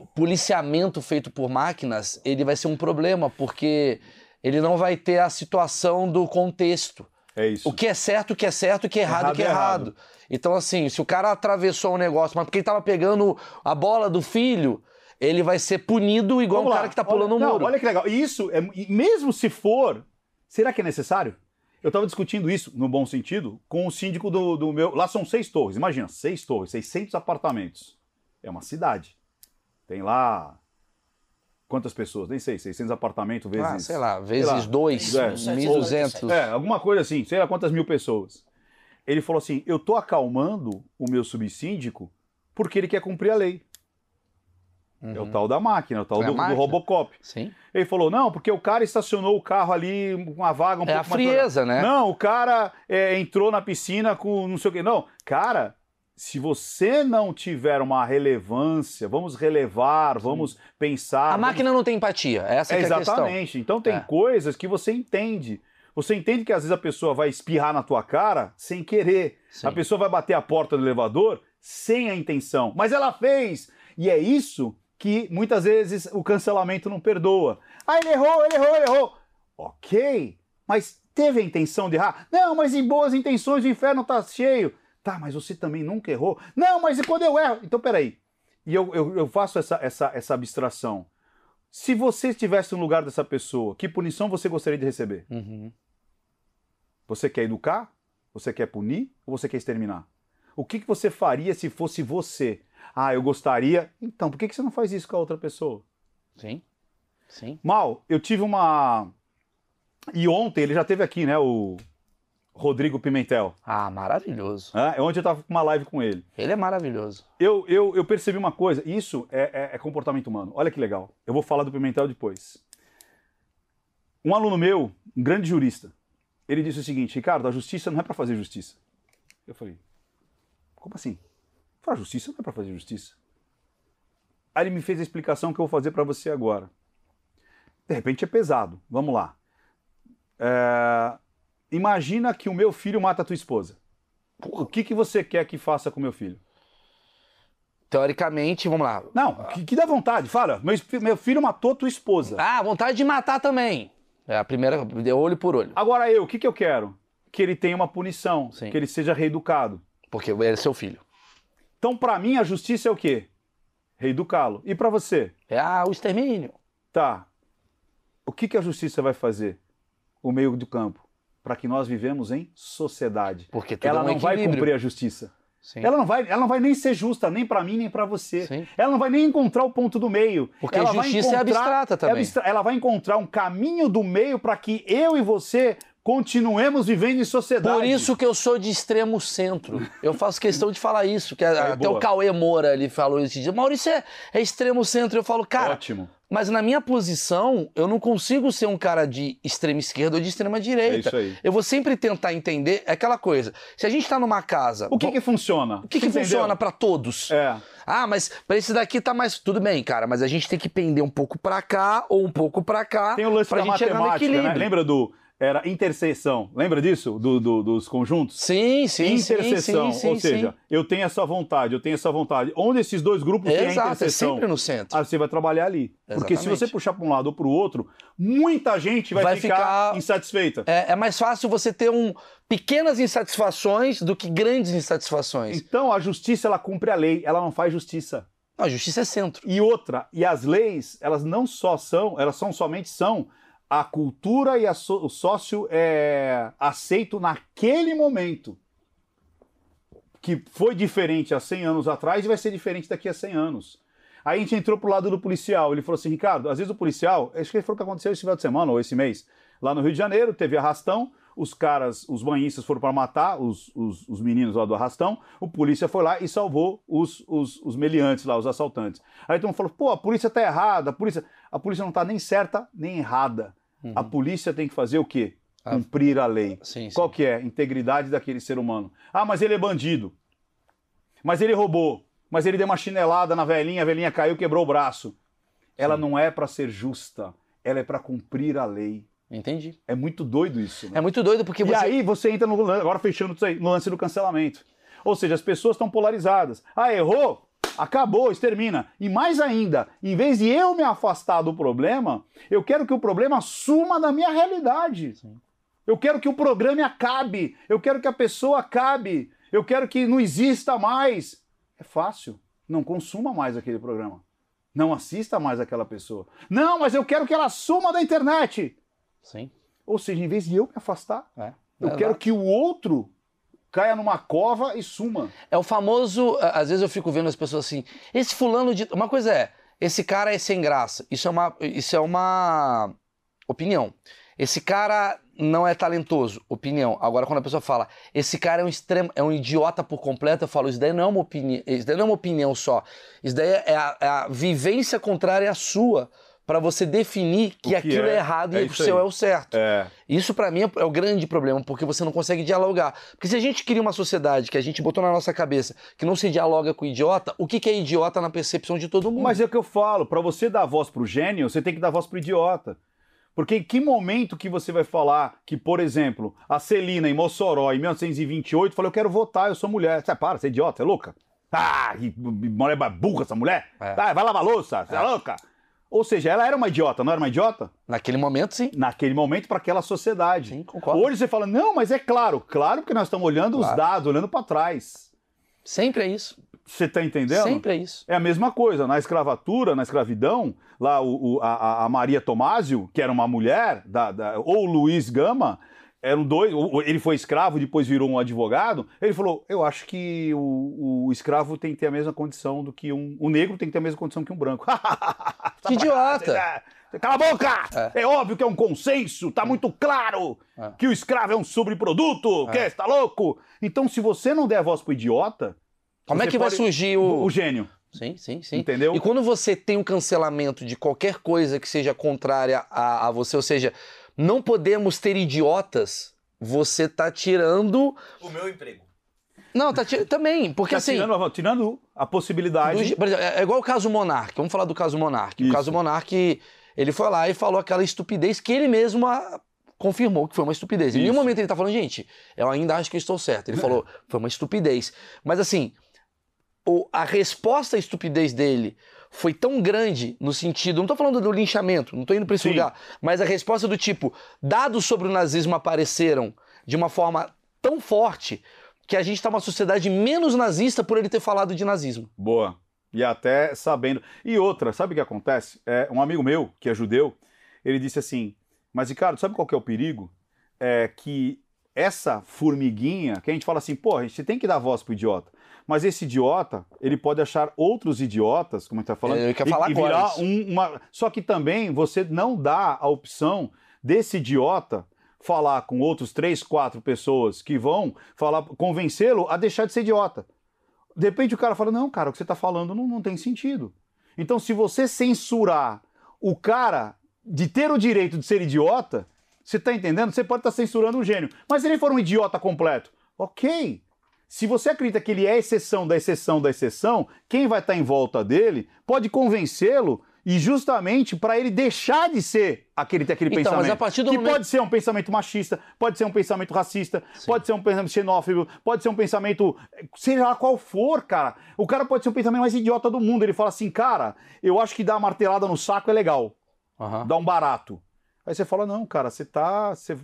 A: o policiamento feito por máquinas ele vai ser um problema, porque ele não vai ter a situação do contexto.
B: É isso.
A: O que é certo, o que é certo, o que é errado,
B: Errado
A: o que é
B: é
A: errado.
B: errado.
A: Então, assim, se o cara atravessou um negócio, mas porque ele tava pegando a bola do filho, ele vai ser punido igual
B: Vamos
A: um
B: lá.
A: cara que tá pulando
B: olha,
A: um
B: não,
A: muro.
B: Olha que legal. E isso, é, mesmo se for, será que é necessário? Eu estava discutindo isso, no bom sentido, com o síndico do, do meu. Lá são seis torres, imagina, seis torres, 600 apartamentos. É uma cidade. Tem lá. Quantas pessoas? Nem sei, 600 apartamentos vezes.
A: Ah, sei lá, vezes
B: lá.
A: dois,
B: É.
A: 1.200.
B: É, alguma coisa assim, sei lá quantas mil pessoas. Ele falou assim: eu tô acalmando o meu subsíndico porque ele quer cumprir a lei. É o tal da máquina, é o tal
A: É
B: do, do. Robocop.
A: Sim.
B: Ele falou, não, porque o cara estacionou o carro ali com uma vaga um
A: É
B: pouco
A: a
B: mais...
A: frieza, né?
B: Não, o cara é, entrou na piscina com não sei o quê. Não, cara, se você não tiver uma relevância, vamos relevar, vamos pensar...
A: A
B: vamos-
A: máquina não tem empatia, essa
B: É,
A: que é a questão.
B: exatamente. Então tem
A: É.
B: coisas que você entende. Você entende que às vezes a pessoa vai espirrar na tua cara sem querer.
A: Sim.
B: A pessoa vai bater a porta do elevador sem a intenção. Mas ela fez. E é isso que muitas vezes o cancelamento não perdoa. Ah, ele errou, ele errou, ele errou. Ok, mas teve a intenção de errar? Não, mas em boas intenções o inferno tá cheio. Tá, mas você também nunca errou? Não, mas e quando eu erro? Então peraí. E eu, eu, eu faço essa, essa, essa abstração. Se você estivesse no lugar dessa pessoa, que punição você gostaria de receber?
A: Uhum.
B: Você quer educar? Você quer punir? Ou você quer exterminar? O que, que você faria se fosse você? Ah, eu gostaria. Então, por que, que você não faz isso com a outra pessoa?
A: Sim. Sim.
B: Mal, eu tive uma. E ontem ele já teve aqui, né? O Rodrigo Pimentel.
A: Ah, maravilhoso.
B: Né? Ontem eu tava com uma live com ele.
A: Ele é maravilhoso.
B: Eu, eu, eu percebi uma coisa, isso é, é- é comportamento humano. Olha que legal. Eu vou falar do Pimentel depois. Um aluno meu, um grande jurista, ele disse o seguinte: Ricardo, a justiça não é para fazer justiça. Eu falei: como assim? Eu falei, a justiça não é para fazer justiça. Aí ele me fez a explicação que eu vou fazer para você agora. De repente é pesado. Vamos lá. É, Imagina que o meu filho mata a tua esposa. O que, que você quer que faça com o meu filho?
A: Teoricamente, vamos lá.
B: Não, que, que dá vontade. Fala, meu, meu filho matou tua esposa.
A: Ah, vontade de matar também. É a primeira, de olho por olho.
B: Agora eu, o que, que eu quero? Que ele tenha uma punição,
A: Sim.
B: que ele seja reeducado.
A: Porque ele é seu filho.
B: Então, pra mim, a justiça é o quê? Reeducá-lo. E pra você?
A: É ah, o extermínio.
B: Tá. O que, que a justiça vai fazer? O meio do campo. Para que nós vivemos em sociedade.
A: Porque
B: Ela
A: é um
B: não vai
A: equilíbrio.
B: cumprir a justiça.
A: Sim.
B: Ela não, vai, ela não vai nem ser justa, nem para mim, nem para você.
A: Sim.
B: Ela não vai nem encontrar o ponto do meio.
A: Porque
B: ela
A: a
B: vai
A: justiça é abstrata também.
B: abstra- Ela vai encontrar um caminho do meio para que eu e você continuemos vivendo em sociedade.
A: Por isso que eu sou de extremo centro. Eu faço questão de falar isso. Que até
B: boa.
A: o Cauê Moura ele falou esse dia. Maurício é, é extremo centro. Eu falo, cara,
B: Ótimo.
A: mas na minha posição, eu não consigo ser um cara de extrema esquerda ou de extrema
B: É
A: direita.
B: isso aí.
A: Eu vou sempre tentar entender é aquela coisa. Se a gente tá numa casa.
B: O que,
A: vo-
B: que funciona?
A: o que, que funciona pra todos?
B: É.
A: Ah, mas pra esse daqui tá mais. Tudo bem, cara, mas a gente tem que pender um pouco pra cá ou um pouco pra cá.
B: Tem o lance
A: pra
B: da
A: gente chegar no
B: matemática, né?
A: equilíbrio.
B: Lembra do. Era interseção. Lembra disso? Do, do- dos conjuntos?
A: Sim, sim,
B: interseção.
A: sim, sim,
B: ou
A: sim,
B: seja,
A: sim.
B: eu tenho essa vontade, eu tenho essa vontade. Onde esses dois grupos têm a
A: Exato, é
B: interseção,
A: sempre no centro.
B: aí você vai trabalhar ali. Porque se
A: Exatamente.
B: você puxar para um lado ou para o outro, muita gente vai,
A: Vai
B: ficar,
A: ficar-
B: insatisfeita.
A: É, é mais fácil você ter um pequenas insatisfações do que grandes insatisfações.
B: Então a justiça ela cumpre a lei, ela não faz justiça.
A: Não, a justiça é centro.
B: E outra, e as leis, elas não só são, elas são somente são a cultura e a so- o sócio é, aceito naquele momento. Que foi diferente há 100 anos atrás e vai ser diferente daqui a 100 anos. Aí a gente entrou pro lado do policial. Ele falou assim: Ricardo, às vezes o policial, acho que foi o que aconteceu esse final de semana ou esse mês, lá no Rio de Janeiro, teve arrastão. Os caras, os banhistas foram para matar os, os, os meninos lá do arrastão. O polícia foi lá e salvou os, os, os meliantes lá, os assaltantes. Aí todo mundo falou: pô, a polícia tá errada, a polícia, a polícia não tá nem certa nem errada. A polícia tem que fazer o quê?
A: Ah.
B: Cumprir a lei.
A: Sim, sim.
B: Qual que é? Integridade daquele ser humano. Ah, mas ele é bandido. Mas ele roubou. Mas ele deu uma chinelada na velhinha, a velhinha caiu, quebrou o braço. Ela não é para ser justa, ela é para cumprir a lei.
A: Entendi.
B: É muito doido isso. né?
A: É muito doido porque
B: E
A: você.
B: aí você entra no agora fechando isso aí, no lance do cancelamento. Ou seja, as pessoas estão polarizadas. Ah, errou? Acabou, extermina. E mais ainda, em vez de eu me afastar do problema, eu quero que o problema suma da minha realidade. Eu quero que o programa acabe. Eu quero que a pessoa acabe. Eu quero que não exista mais. É fácil. Não consuma mais aquele programa. Não assista mais aquela pessoa. Não, mas eu quero que ela suma da internet.
A: Sim.
B: Ou seja, em vez de eu me afastar,
A: É.
B: eu
A: É,
B: quero que o outro caia numa cova e suma.
A: É o famoso. Às vezes eu fico vendo as pessoas assim. Esse fulano de. Uma coisa é. Esse cara é sem graça. Isso é uma. Isso é uma opinião. Esse cara não é talentoso. Opinião. Agora, quando a pessoa fala, esse cara é um extremo, é um idiota por completo, eu falo, isso daí não é uma opinião. Isso daí não é uma opinião só. Isso daí é a, é a vivência contrária à sua. Pra você definir que,
B: que
A: aquilo é,
B: é-
A: errado
B: é
A: e o seu
B: aí.
A: é o certo.
B: É.
A: Isso pra mim é é o grande problema, porque você não consegue dialogar. Porque se a gente cria uma sociedade que a gente botou na nossa cabeça que não se dialoga com o idiota, o que, que é idiota na percepção de todo mundo?
B: Mas é o que eu falo, para você dar voz pro gênio, você tem que dar voz pro idiota. Porque em que momento que você vai falar que, por exemplo, a Celina em Mossoró, em 1928, falou, eu quero votar, eu sou mulher. Você para, você é idiota, você é louca? Ah, que mulher burra essa mulher.
A: É.
B: Ah, vai lavar louça, você é louca. Ou seja, ela era uma idiota, não era uma idiota?
A: Naquele momento, sim.
B: Naquele momento, para aquela sociedade.
A: Sim, concordo.
B: Hoje você fala, não, mas é claro. Claro porque nós estamos olhando os
A: Claro.
B: dados, olhando para trás.
A: Sempre é isso.
B: Você está entendendo?
A: Sempre é isso.
B: É a mesma coisa. Na escravatura, na escravidão, lá o, o- a, a Maria Tomásio, que era uma mulher, da, da- ou o Luiz Gama, eram dois. Ele foi escravo, depois virou um advogado. Ele falou: Eu acho que o, o escravo tem que ter a mesma condição do que um. O negro tem que ter a mesma condição que um branco. [laughs]
A: Que idiota!
B: Cala a boca! É. óbvio que é um consenso, tá muito claro
A: É.
B: que o escravo é um sobreproduto, que está louco. Então, se você não der voz pro idiota,
A: Como é que vai surgir
B: o,
A: o.
B: gênio.
A: Sim, sim, sim.
B: Entendeu?
A: E quando você tem um cancelamento de qualquer coisa que seja contrária a, a você, ou seja, não podemos ter idiotas, você tá tirando.
C: O meu emprego.
A: Não, tá. Também, porque
B: Tá
A: assim.
B: tirando, tirando a possibilidade.
A: Do- por exemplo, é é igual o caso Monark. Vamos falar do caso Monark. O
B: Isso.
A: caso Monark, ele foi lá e falou aquela estupidez que ele mesmo ah, confirmou que foi uma estupidez. Em nenhum
B: Isso.
A: momento ele tá falando, gente, eu ainda acho que eu estou certo. Ele falou, foi uma estupidez. Mas assim, o- a resposta à estupidez dele foi tão grande no sentido, não tô falando do linchamento, não tô indo para esse
B: Sim.
A: lugar, mas a resposta do tipo, dados sobre o nazismo apareceram de uma forma tão forte que a gente tá uma sociedade menos nazista por ele ter falado de nazismo.
B: Boa. E até sabendo. E outra, sabe o que acontece? É, um amigo meu, que é judeu, ele disse assim: Mas Ricardo, sabe qual que é o perigo? É que essa formiguinha, que a gente fala assim, pô, a gente tem que dar voz pro idiota. Mas esse idiota, ele pode achar outros idiotas, como a gente tá falando,
A: Ele quer
B: e,
A: falar
B: e virar um- uma. Só que também você não dá a opção desse idiota falar com outros três, quatro pessoas que vão falar, convencê-lo a deixar de ser idiota. De repente o cara fala: não, cara, o que você está falando não, não tem sentido. Então, se você censurar o cara de ter o direito de ser idiota, você está entendendo? Você pode estar censurando um gênio. Mas se ele for um idiota completo, ok. Se você acredita que ele é exceção da exceção da exceção, quem vai estar em volta dele pode convencê-lo e justamente para ele deixar de ser aquele ter aquele
A: Então, mas
B: pensamento.
A: a partir do
B: que
A: momento-
B: pode ser um pensamento machista, pode ser um pensamento racista, pode ser um pensamento xenófobo, pode ser um pensamento, seja lá qual for, cara. O cara pode ser o pensamento mais idiota do mundo. Ele fala assim, cara, eu acho que dar uma martelada no saco é legal,
A: Aham.
B: dá um barato. Aí você fala, não, cara, você tá, você,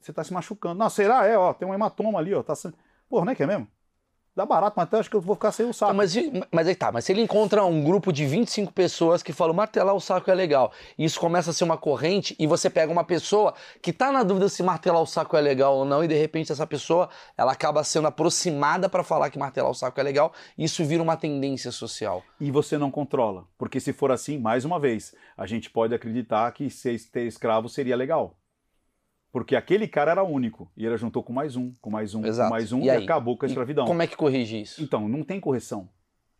B: você tá se machucando. Não, será? É, ó, tem um hematoma ali, ó. Tá san- Porra, não é que é mesmo? Dá barato, mas até acho que eu vou ficar sem o saco.
A: Tá, mas, mas aí tá, mas se ele encontra um grupo de 25 pessoas que falam martelar o saco é legal, e isso começa a ser uma corrente, e você pega uma pessoa que tá na dúvida se martelar o saco é legal ou não, e de repente essa pessoa ela acaba sendo aproximada pra falar que martelar o saco é legal, e isso vira uma tendência social.
B: e você não controla. Porque se for assim, mais uma vez, a gente pode acreditar que ser, ter escravo seria legal. Porque aquele cara era único. E ele juntou com mais um, com mais um,
A: Exato.
B: com mais um
A: E
B: e, acabou com a
A: E
B: escravidão.
A: Como é que corrige isso?
B: Então, não tem correção.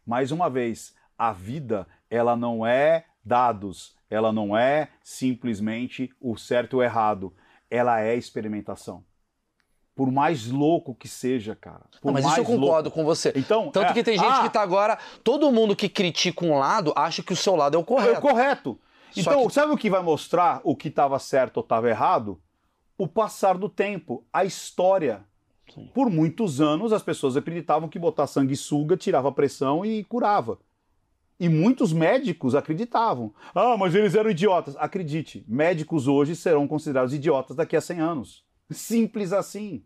B: Mais uma vez, a vida, ela não é dados, ela não é simplesmente o certo ou o errado. Ela é experimentação. Por mais louco que seja, cara. Por
A: Não, mas isso eu concordo
B: louco.
A: com você.
B: Então,
A: Tanto
B: é,
A: que tem gente
B: ah,
A: que tá agora. Todo mundo que critica um lado acha que o seu lado é o
B: É
A: correto.
B: o correto. Então,
A: que-
B: sabe o que vai mostrar o que estava certo ou estava errado? O passar do tempo, a história.
A: Sim.
B: Por muitos anos, as pessoas acreditavam que botar sanguessuga tirava a pressão e curava. E muitos médicos acreditavam. Ah, mas eles eram idiotas. Acredite, médicos hoje serão considerados idiotas daqui a 100 anos. Simples assim.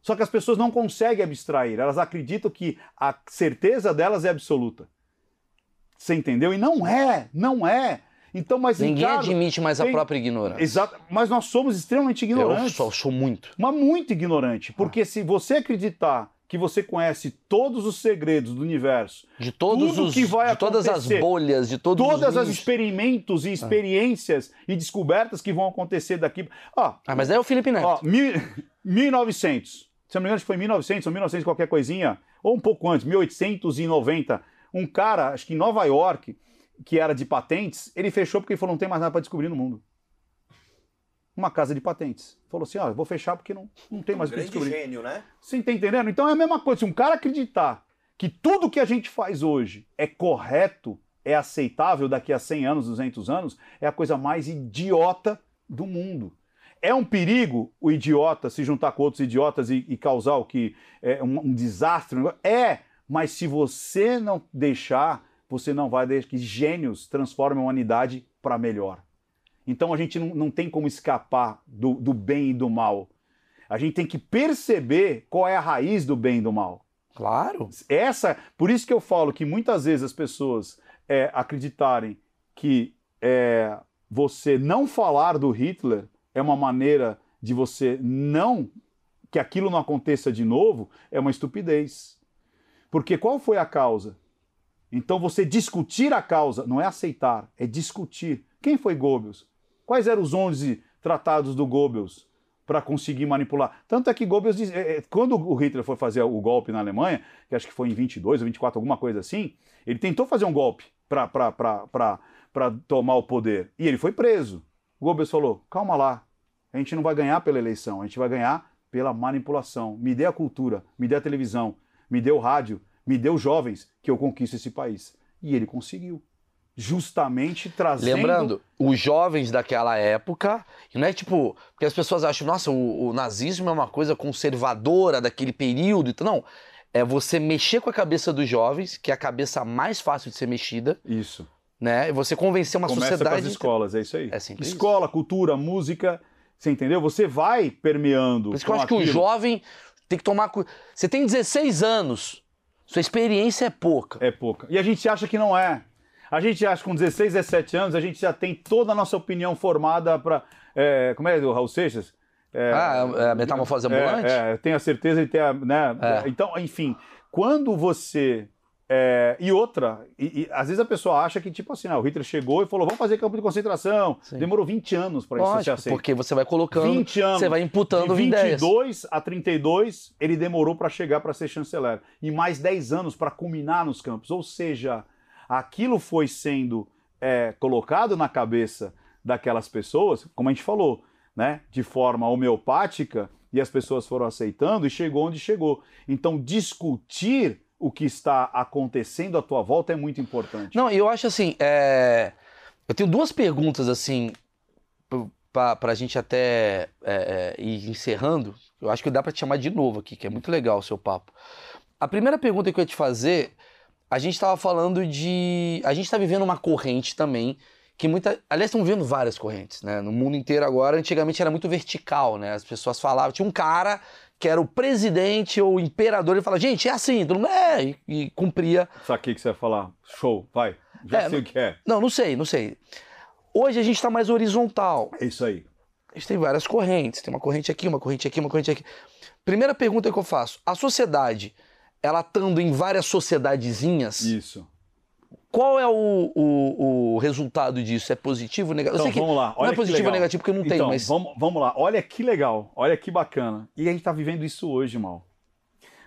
B: Só que as pessoas não conseguem abstrair. Elas acreditam que a certeza delas é absoluta. Você entendeu? E não é, não é. Então, mas
A: Ninguém
B: Ricardo,
A: admite mais a
B: tem-
A: própria ignorância.
B: Exato, mas nós somos extremamente
A: Eu
B: ignorantes.
A: sou, sou muito.
B: Mas muito ignorante. Porque se você acreditar que você conhece todos os segredos do universo,
A: De todos
B: Tudo
A: os.
B: que vai
A: de todas as bolhas, de todos
B: todas
A: os.
B: as experimentos e experiências e descobertas que vão acontecer daqui. Ó,
A: Ah, mas é o Felipe Neto.
B: ó, mil, [laughs] 1900. Se eu não me engano, acho que foi 1900 ou 1900 qualquer coisinha, ou um pouco antes, 1890. Um cara, acho que em Nova York, que era de patentes, ele fechou porque ele falou: não tem mais nada para descobrir no mundo. Uma casa de patentes. Falou assim: ó, vou fechar porque não, não tem mais o que descobrir.
C: gênio, né?
B: Você tá entendendo? Então é a mesma coisa. Se um cara acreditar que tudo que a gente faz hoje é correto, é aceitável daqui a 100 anos, 200 anos, é a coisa mais idiota do mundo. É um perigo o idiota se juntar com outros idiotas e, e causar o que é um, um desastre? É, mas se você não deixar, você não vai deixar que gênios transformem a humanidade para melhor. Então a gente não, não tem como escapar do, do bem e do mal. A gente tem que perceber qual é a raiz do bem e do mal.
A: Claro.
B: Essa, por isso que eu falo que muitas vezes as pessoas é, acreditarem que é, você não falar do Hitler é uma maneira de você não que aquilo não aconteça de novo é uma estupidez. Porque qual foi a causa? Então você discutir a causa não é aceitar, é discutir. Quem foi Goebbels? Quais eram os 11 tratados do Goebbels para conseguir manipular? Tanto é que Goebbels, diz, é, é, quando o Hitler foi fazer o golpe na Alemanha, que acho que foi em 22 ou 24, alguma coisa assim, ele tentou fazer um golpe para tomar o poder. E ele foi preso. Goebbels falou: calma lá, a gente não vai ganhar pela eleição, a gente vai ganhar pela manipulação. Me dê a cultura, me dê a televisão, me dê o rádio, me os jovens que eu conquisto esse país. E ele conseguiu. Justamente trazendo.
A: Lembrando, os jovens daquela época, não é tipo, porque as pessoas acham, nossa, o, o nazismo é uma coisa conservadora daquele período. Então, não. É você mexer com a cabeça dos jovens, que é a cabeça mais fácil de ser mexida,
B: Isso.
A: né? E você convencer uma
B: Começa com
A: sociedade.
B: as escolas, é isso aí.
A: É sempre isso.
B: Escola, cultura, música, você entendeu? Você vai permeando.
A: Por isso que eu
B: com
A: acho que o
B: aquilo.
A: jovem tem que tomar. Você tem 16 anos. Sua experiência é pouca.
B: É pouca. E a gente acha que não é. A gente acha que com 16, 17 anos a gente já tem toda a nossa opinião formada para. como é o Raul Seixas? É,
A: ah, é a metamorfose ambulante?
B: É, é, tenho a certeza de ter. A, né?
A: É.
B: Então, enfim, quando você. É, e outra, e, e às vezes a pessoa acha que, tipo assim, ah, o Hitler chegou e falou: vamos fazer campo de concentração.
A: Sim.
B: Demorou 20 anos para isso ser aceito.
A: porque você vai colocando,
B: 20 anos.
A: você vai imputando
B: de
A: ideias.
B: 22 a 32, ele demorou para chegar para ser chanceler. E mais 10 anos para culminar nos campos. Ou seja, aquilo foi sendo é, colocado na cabeça daquelas pessoas, como a gente falou, né, de forma homeopática, e as pessoas foram aceitando e chegou onde chegou. Então, discutir o que está acontecendo à tua volta é muito importante.
A: Não, eu acho assim, é, eu tenho duas perguntas assim para a gente até é, é, ir encerrando. Eu acho que dá para te chamar de novo aqui, que é muito legal o seu papo. A primeira pergunta que eu ia te fazer, a gente estava falando de, a gente está vivendo uma corrente também que muita, aliás, estão vendo várias correntes, né? No mundo inteiro agora, antigamente era muito vertical, né? As pessoas falavam, tinha um cara que era o presidente ou o imperador, ele fala, gente, é assim, mundo é, e, e cumpria
B: Saquei que você ia falar. Show, vai. Já
A: É,
B: sei o que é.
A: Não, não sei, não sei. Hoje a gente está mais horizontal.
B: É isso aí.
A: A gente tem várias correntes. Tem uma corrente aqui, uma corrente aqui, uma corrente aqui. Primeira pergunta que eu faço: a sociedade, ela estando em várias sociedadezinhas,
B: Isso.
A: Qual é o, o, o resultado disso? É positivo ou negativo?
B: Então, vamos lá.
A: não
B: Olha
A: é
B: que
A: positivo ou negativo porque eu não tenho,
B: Então,
A: mas.
B: vamos, vamos lá. Olha que legal. Olha que bacana. E a gente tá vivendo isso hoje, mal.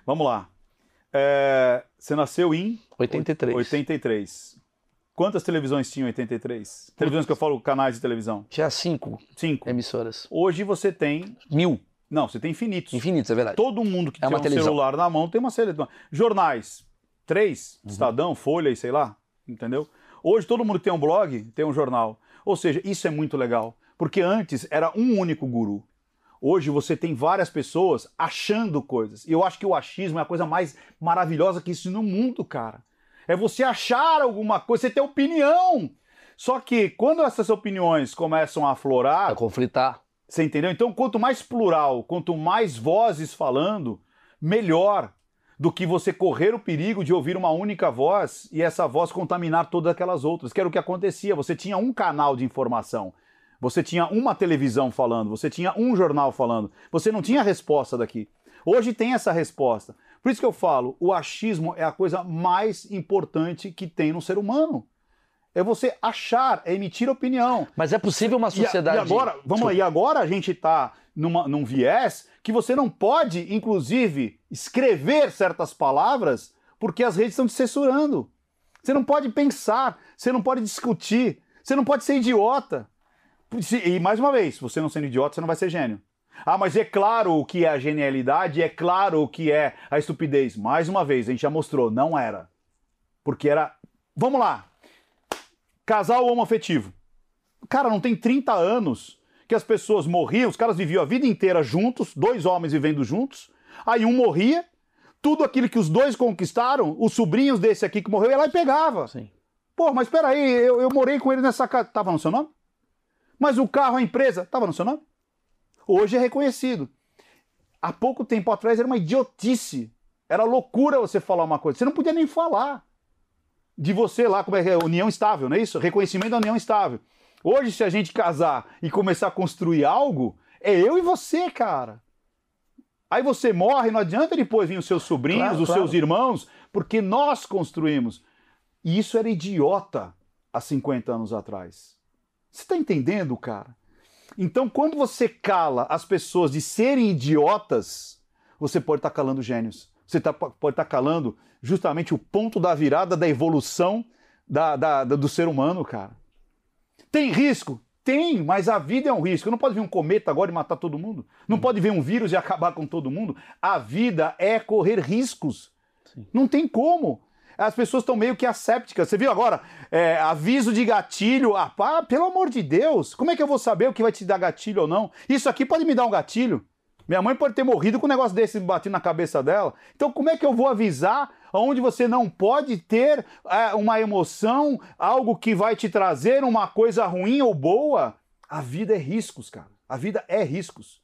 B: Vamos lá. É, você nasceu em
A: 83.
B: 83. Quantas televisões tinham em 83? Televisões que eu falo, canais de televisão?
A: Tinha cinco
B: Cinco.
A: emissoras.
B: Hoje você tem.
A: Mil.
B: Não, você tem infinitos.
A: Infinitos, é verdade.
B: Todo mundo que
A: É
B: tem um
A: televisão.
B: celular na mão tem uma televisão. Jornais, três,
A: Uhum.
B: Estadão, Folha e sei lá, entendeu? Hoje todo mundo tem um blog tem um jornal. Ou seja, isso é muito legal, porque antes era um único guru. Hoje você tem várias pessoas achando coisas. E eu acho que o achismo é a coisa mais maravilhosa que existe no mundo, cara. É você achar alguma coisa, você ter opinião. Só que quando essas opiniões começam a aflorar,
A: A conflitar.
B: você entendeu? Então, quanto mais plural, quanto mais vozes falando, melhor do que você correr o perigo de ouvir uma única voz e essa voz contaminar todas aquelas outras, que era o que acontecia. Você tinha um canal de informação, você tinha uma televisão falando, você tinha um jornal falando, você não tinha resposta daqui. Hoje tem essa resposta. Por isso que eu falo, o achismo é a coisa mais importante que tem no ser humano. É você achar, é emitir opinião.
A: Mas é possível uma
B: E a-
A: sociedade.
B: E, agora, vamos lá, e agora a gente está num viés que você não pode, inclusive, escrever certas palavras porque as redes estão te censurando. Você não pode pensar, você não pode discutir, você não pode ser idiota. E mais uma vez, você não sendo idiota, você não vai ser gênio. Ah, mas é claro o que é a genialidade, é claro o que é a estupidez. Mais uma vez, a gente já mostrou, não era. Porque era. Vamos lá. Casal homoafetivo. Cara, não tem 30 anos que as pessoas morriam, os caras viviam a vida inteira juntos, dois homens vivendo juntos. Aí um morria, tudo aquilo que os dois conquistaram, os sobrinhos desse aqui que morreu, ia lá e pegava.
A: Sim.
B: Pô, mas peraí, eu, eu morei com ele nessa casa. Tava no seu nome? Mas o carro, a empresa, tava no seu nome? Hoje é reconhecido. Há pouco tempo atrás era uma idiotice. Era loucura você falar uma coisa. Você não podia nem falar de você lá, como é que é? União estável, não é isso? Reconhecimento da união estável. Hoje, se a gente casar e começar a construir algo, é eu e você, cara. Aí você morre, não adianta depois vir os seus sobrinhos,
A: Claro,
B: os
A: claro.
B: seus irmãos, porque nós construímos. E isso era idiota há 50 anos atrás. Você está entendendo, cara? Então, quando você cala as pessoas de serem idiotas, você pode estar calando gênios. Você tá- pode estar calando justamente o ponto da virada da evolução da- da- da- do ser humano, cara. Tem risco? Tem, mas a vida é um risco. Não pode vir um cometa agora e matar todo mundo. Não pode vir um vírus e [laughs] acabar com todo mundo. A vida é correr riscos. Não tem como. As pessoas estão meio que assépticas. Você viu agora? É, aviso de gatilho. Ah, pá, pelo amor de Deus. Como é que eu vou saber o que vai te dar gatilho ou não? Isso aqui pode me dar um gatilho. Minha mãe pode ter morrido com um negócio desse batendo na cabeça dela. Então, como é que eu vou avisar onde você não pode ter é, uma emoção, algo que vai te trazer uma coisa ruim ou boa? A vida é riscos, cara. A vida é riscos.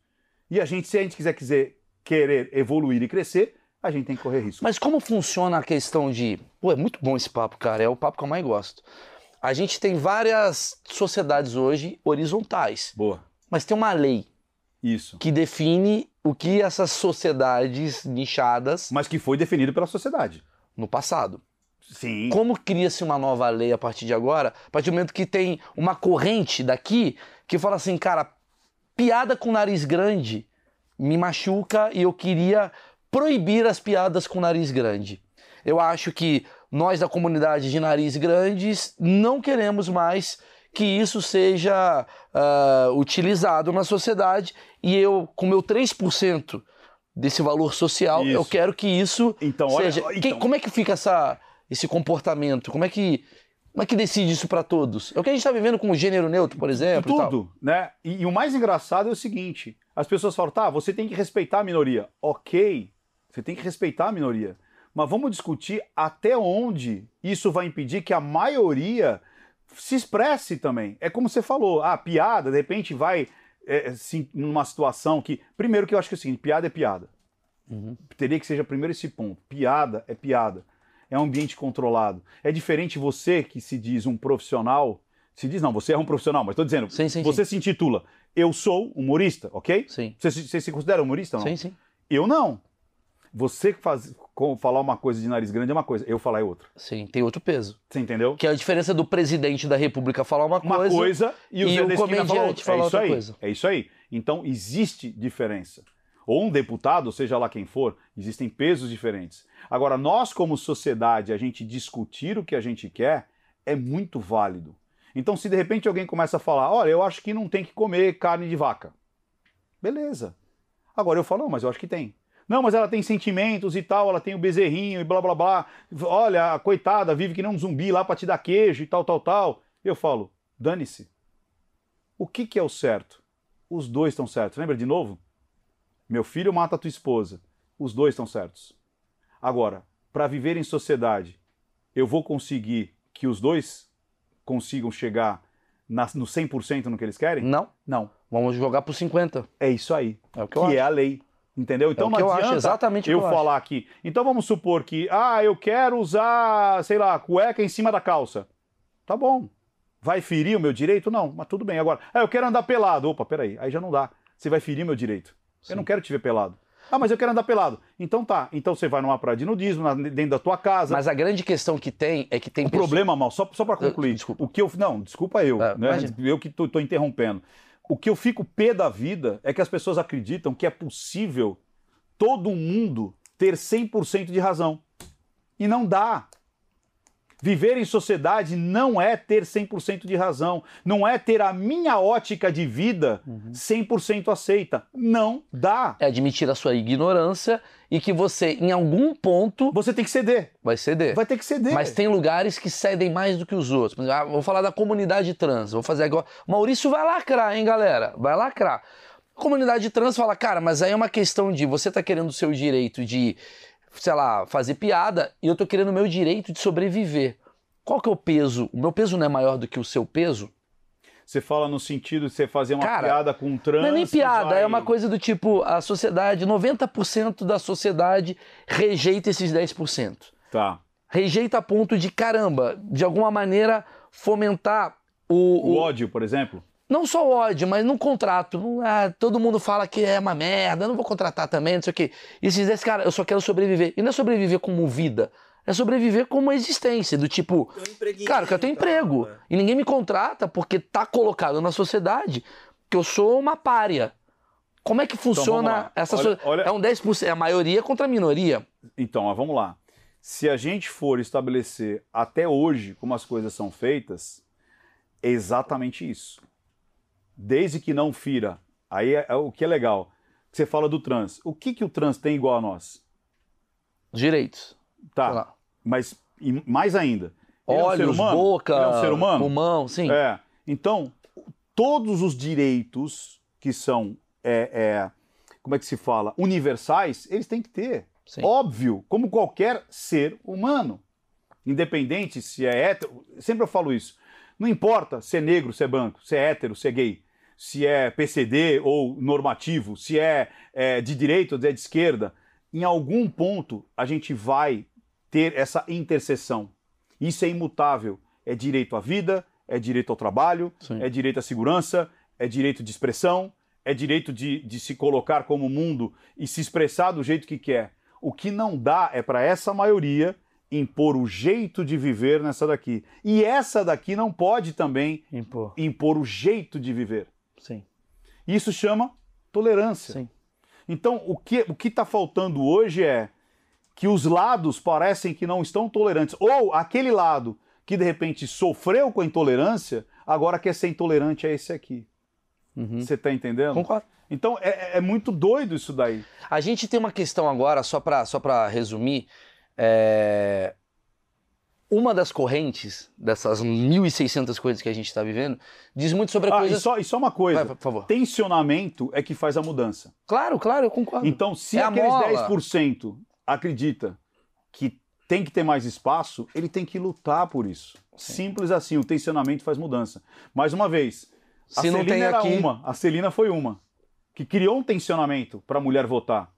B: E a gente, se a gente quiser, quiser querer evoluir e crescer, a gente tem que correr risco.
A: Mas como funciona a questão de. Pô, é muito bom esse papo, cara. É o papo que eu mais gosto. A gente tem várias sociedades hoje horizontais,
B: Boa.
A: mas tem uma lei
B: Isso.
A: que define o que essas sociedades nichadas
B: Mas que foi definido pela sociedade.
A: no passado.
B: Sim.
A: Como cria-se uma nova lei a partir de agora? A partir do momento que tem uma corrente daqui que fala assim, cara, piada com nariz grande me machuca e eu queria proibir as piadas com nariz grande. Eu acho que nós da comunidade de nariz grandes não queremos mais que isso seja ah, utilizado na sociedade e eu, com meu 3% desse valor social, eu
B: Isso.
A: quero que isso
B: Então, olha.
A: seja.
B: então,
A: Quem- como é que fica essa, esse comportamento? Como é que como é que decide isso pra todos? É o que a gente tá vivendo com o gênero neutro, por exemplo. e.
B: Tudo, né? E, e o mais engraçado é o seguinte: as pessoas falam, tá, você tem que respeitar a minoria. Ok, você tem que respeitar a minoria. Mas vamos discutir até onde isso vai impedir que a maioria se expresse também. É como você falou, a piada, de repente, vai é, se- numa situação que. Primeiro que eu acho que é o seguinte, piada é piada.
A: Uhum.
B: Teria que seja primeiro esse ponto. Piada é piada. É um ambiente controlado. É diferente você que se diz um profissional. Se diz, não, você é um profissional, mas estou dizendo,
A: Sim, sim,
B: você se intitula Eu sou humorista, ok?
A: sim.
B: Você, se- você se considera humorista ou não?
A: Sim, sim.
B: Eu não. Você faz, com- falar uma coisa de nariz grande é uma coisa, eu falar é outra.
A: Sim, tem outro peso.
B: Você entendeu?
A: Que é a diferença do presidente da república falar uma,
B: Uma
A: coisa.
B: coisa, e o
A: e o comediante
B: fala outra.
A: fala
B: é
A: outra
B: aí.
A: coisa.
B: É isso aí. Então existe diferença. Ou um deputado, seja lá quem for, existem pesos diferentes. Agora, nós como sociedade, a gente discutir o que a gente quer é muito válido. Então, se de repente alguém começa a falar, olha, eu acho que não tem que comer carne de vaca. Beleza. Agora eu falo, não, mas eu acho que tem. Não, mas ela tem sentimentos e tal, ela tem o bezerrinho e blá blá blá. Olha, a coitada vive que nem um zumbi lá pra te dar queijo e tal, tal, tal. Eu falo, dane-se. O que, que é o certo? Os dois estão certos. Lembra de novo? Meu filho mata a tua esposa. Os dois estão certos. Agora, para viver em sociedade, eu vou conseguir que os dois consigam chegar na, no 100% no que eles querem?
A: Não,
B: Não.
A: vamos jogar pro 50.
B: É isso aí.
A: É o que
B: Que, é a lei. Entendeu? Então
A: o
B: não
A: eu
B: adianta
A: acho, exatamente
B: eu
A: eu acho.
B: falar aqui. Então vamos supor que, ah, eu quero usar, sei lá, cueca em cima da calça. Tá bom. Vai ferir o meu direito? Não, mas tudo bem. Agora, ah, eu quero andar pelado. Opa, peraí, aí já não dá. Você vai ferir meu direito.
A: Sim.
B: Eu não quero te ver pelado. Ah, mas eu quero andar pelado. Então tá. Então você vai numa praia de nudismo, na- dentro da tua casa.
A: Mas a grande questão que tem é que tem
B: O
A: pessoas-
B: problema, mal, só, só para concluir.
A: Desculpa.
B: O que eu, não, desculpa eu,
A: É,
B: né? Eu que tô, tô interrompendo. O que eu fico pé da vida é que as pessoas acreditam que é possível todo mundo ter 100% de razão. E não dá. Viver em sociedade não é ter 100% de razão, não é ter a minha ótica de vida
A: Uhum.
B: 100% aceita. Não dá.
A: é admitir a sua ignorância e que você, em algum ponto,
B: Você tem que ceder.
A: vai ceder.
B: Vai ter que ceder.
A: Mas tem lugares que cedem mais do que os outros. Por exemplo, ah, vou falar da comunidade trans. Vou fazer agora. Maurício vai lacrar, hein, galera? Vai lacrar. A comunidade trans fala, cara, mas aí é uma questão de você tá querendo o seu direito de, sei lá, fazer piada e eu tô querendo o meu direito de sobreviver. Qual que é o peso? O meu peso não é maior do que o seu peso?
B: Você fala no sentido de você fazer uma
A: Cara,
B: piada com um trans.
A: Não é nem piada,
B: vai-
A: é uma coisa do tipo, a sociedade, 90% da sociedade rejeita esses 10%.
B: Tá.
A: rejeita a ponto de, caramba, de alguma maneira fomentar o.
B: O
A: o-
B: ódio, por exemplo.
A: Não só o ódio, mas num contrato. Não, ah, todo mundo fala que é uma merda, eu não vou contratar também, não sei o quê. E se dissesse, cara, eu só quero sobreviver. E não é sobreviver como vida, é sobreviver como uma existência, do tipo,
C: um
A: cara, que eu tenho
C: então,
A: emprego.
C: é.
A: E ninguém me contrata porque tá colocado na sociedade que eu sou uma pária. Como é que
B: vamos
A: funciona
B: lá.
A: essa
B: Olha-
A: so-
B: olha-
A: É um 10%, é a maioria contra a minoria.
B: Então, vamos lá. Se a gente for estabelecer até hoje como as coisas são feitas, é exatamente isso. Desde que não fira. Aí é, é o que é legal. Você fala do trans. O que, que o trans tem igual a nós?
A: Direitos.
B: Tá, mas e mais ainda. Ele é um ser
A: Olhos,
B: humano?
A: boca,
B: é um ser humano?
A: pulmão, sim.
B: É. Então, todos os direitos que são, é, é, como é que se fala, universais, eles têm que ter.
A: Sim.
B: Óbvio, como qualquer ser humano. Independente se é hétero, sempre eu falo isso. Não importa se é negro, se é branco, se é hétero, se é gay, se é PCD ou normativo, se é, é de direita ou é de esquerda. em algum ponto a gente vai ter essa interseção. Isso é imutável. É direito à vida, é direito ao trabalho,
A: Sim.
B: é direito à segurança, é direito de expressão, é direito de, de se colocar como mundo e se expressar do jeito que quer. O que não dá é para essa maioria impor o jeito de viver nessa daqui. E essa daqui não pode também
A: Impor.
B: impor o jeito de viver.
A: Sim.
B: Isso chama tolerância.
A: Sim.
B: Então, o que o está faltando hoje é que os lados parecem que não estão tolerantes. Ou aquele lado que de repente sofreu com a intolerância, agora quer ser intolerante a esse aqui.
A: Uhum.
B: Você está entendendo?
A: Concordo.
B: Então é, é muito doido isso daí.
A: A gente tem uma questão agora, só para só pra resumir. é, Uma das correntes, dessas 1.600 coisas que a gente está vivendo, diz muito sobre a
B: Ah,
A: coisa.
B: e, só, e só uma coisa:
A: Vai, por favor.
B: tensionamento é que faz a mudança.
A: Claro, claro, eu concordo.
B: Então, se
A: É a
B: aqueles
A: mola.
B: 10% acredita que tem que ter mais espaço, ele tem que lutar por isso. Simples assim, o tensionamento faz mudança. Mais uma vez, a
A: Se não
B: Celina era
A: aqui-
B: uma, a Celina foi uma, que criou um tensionamento para a mulher votar.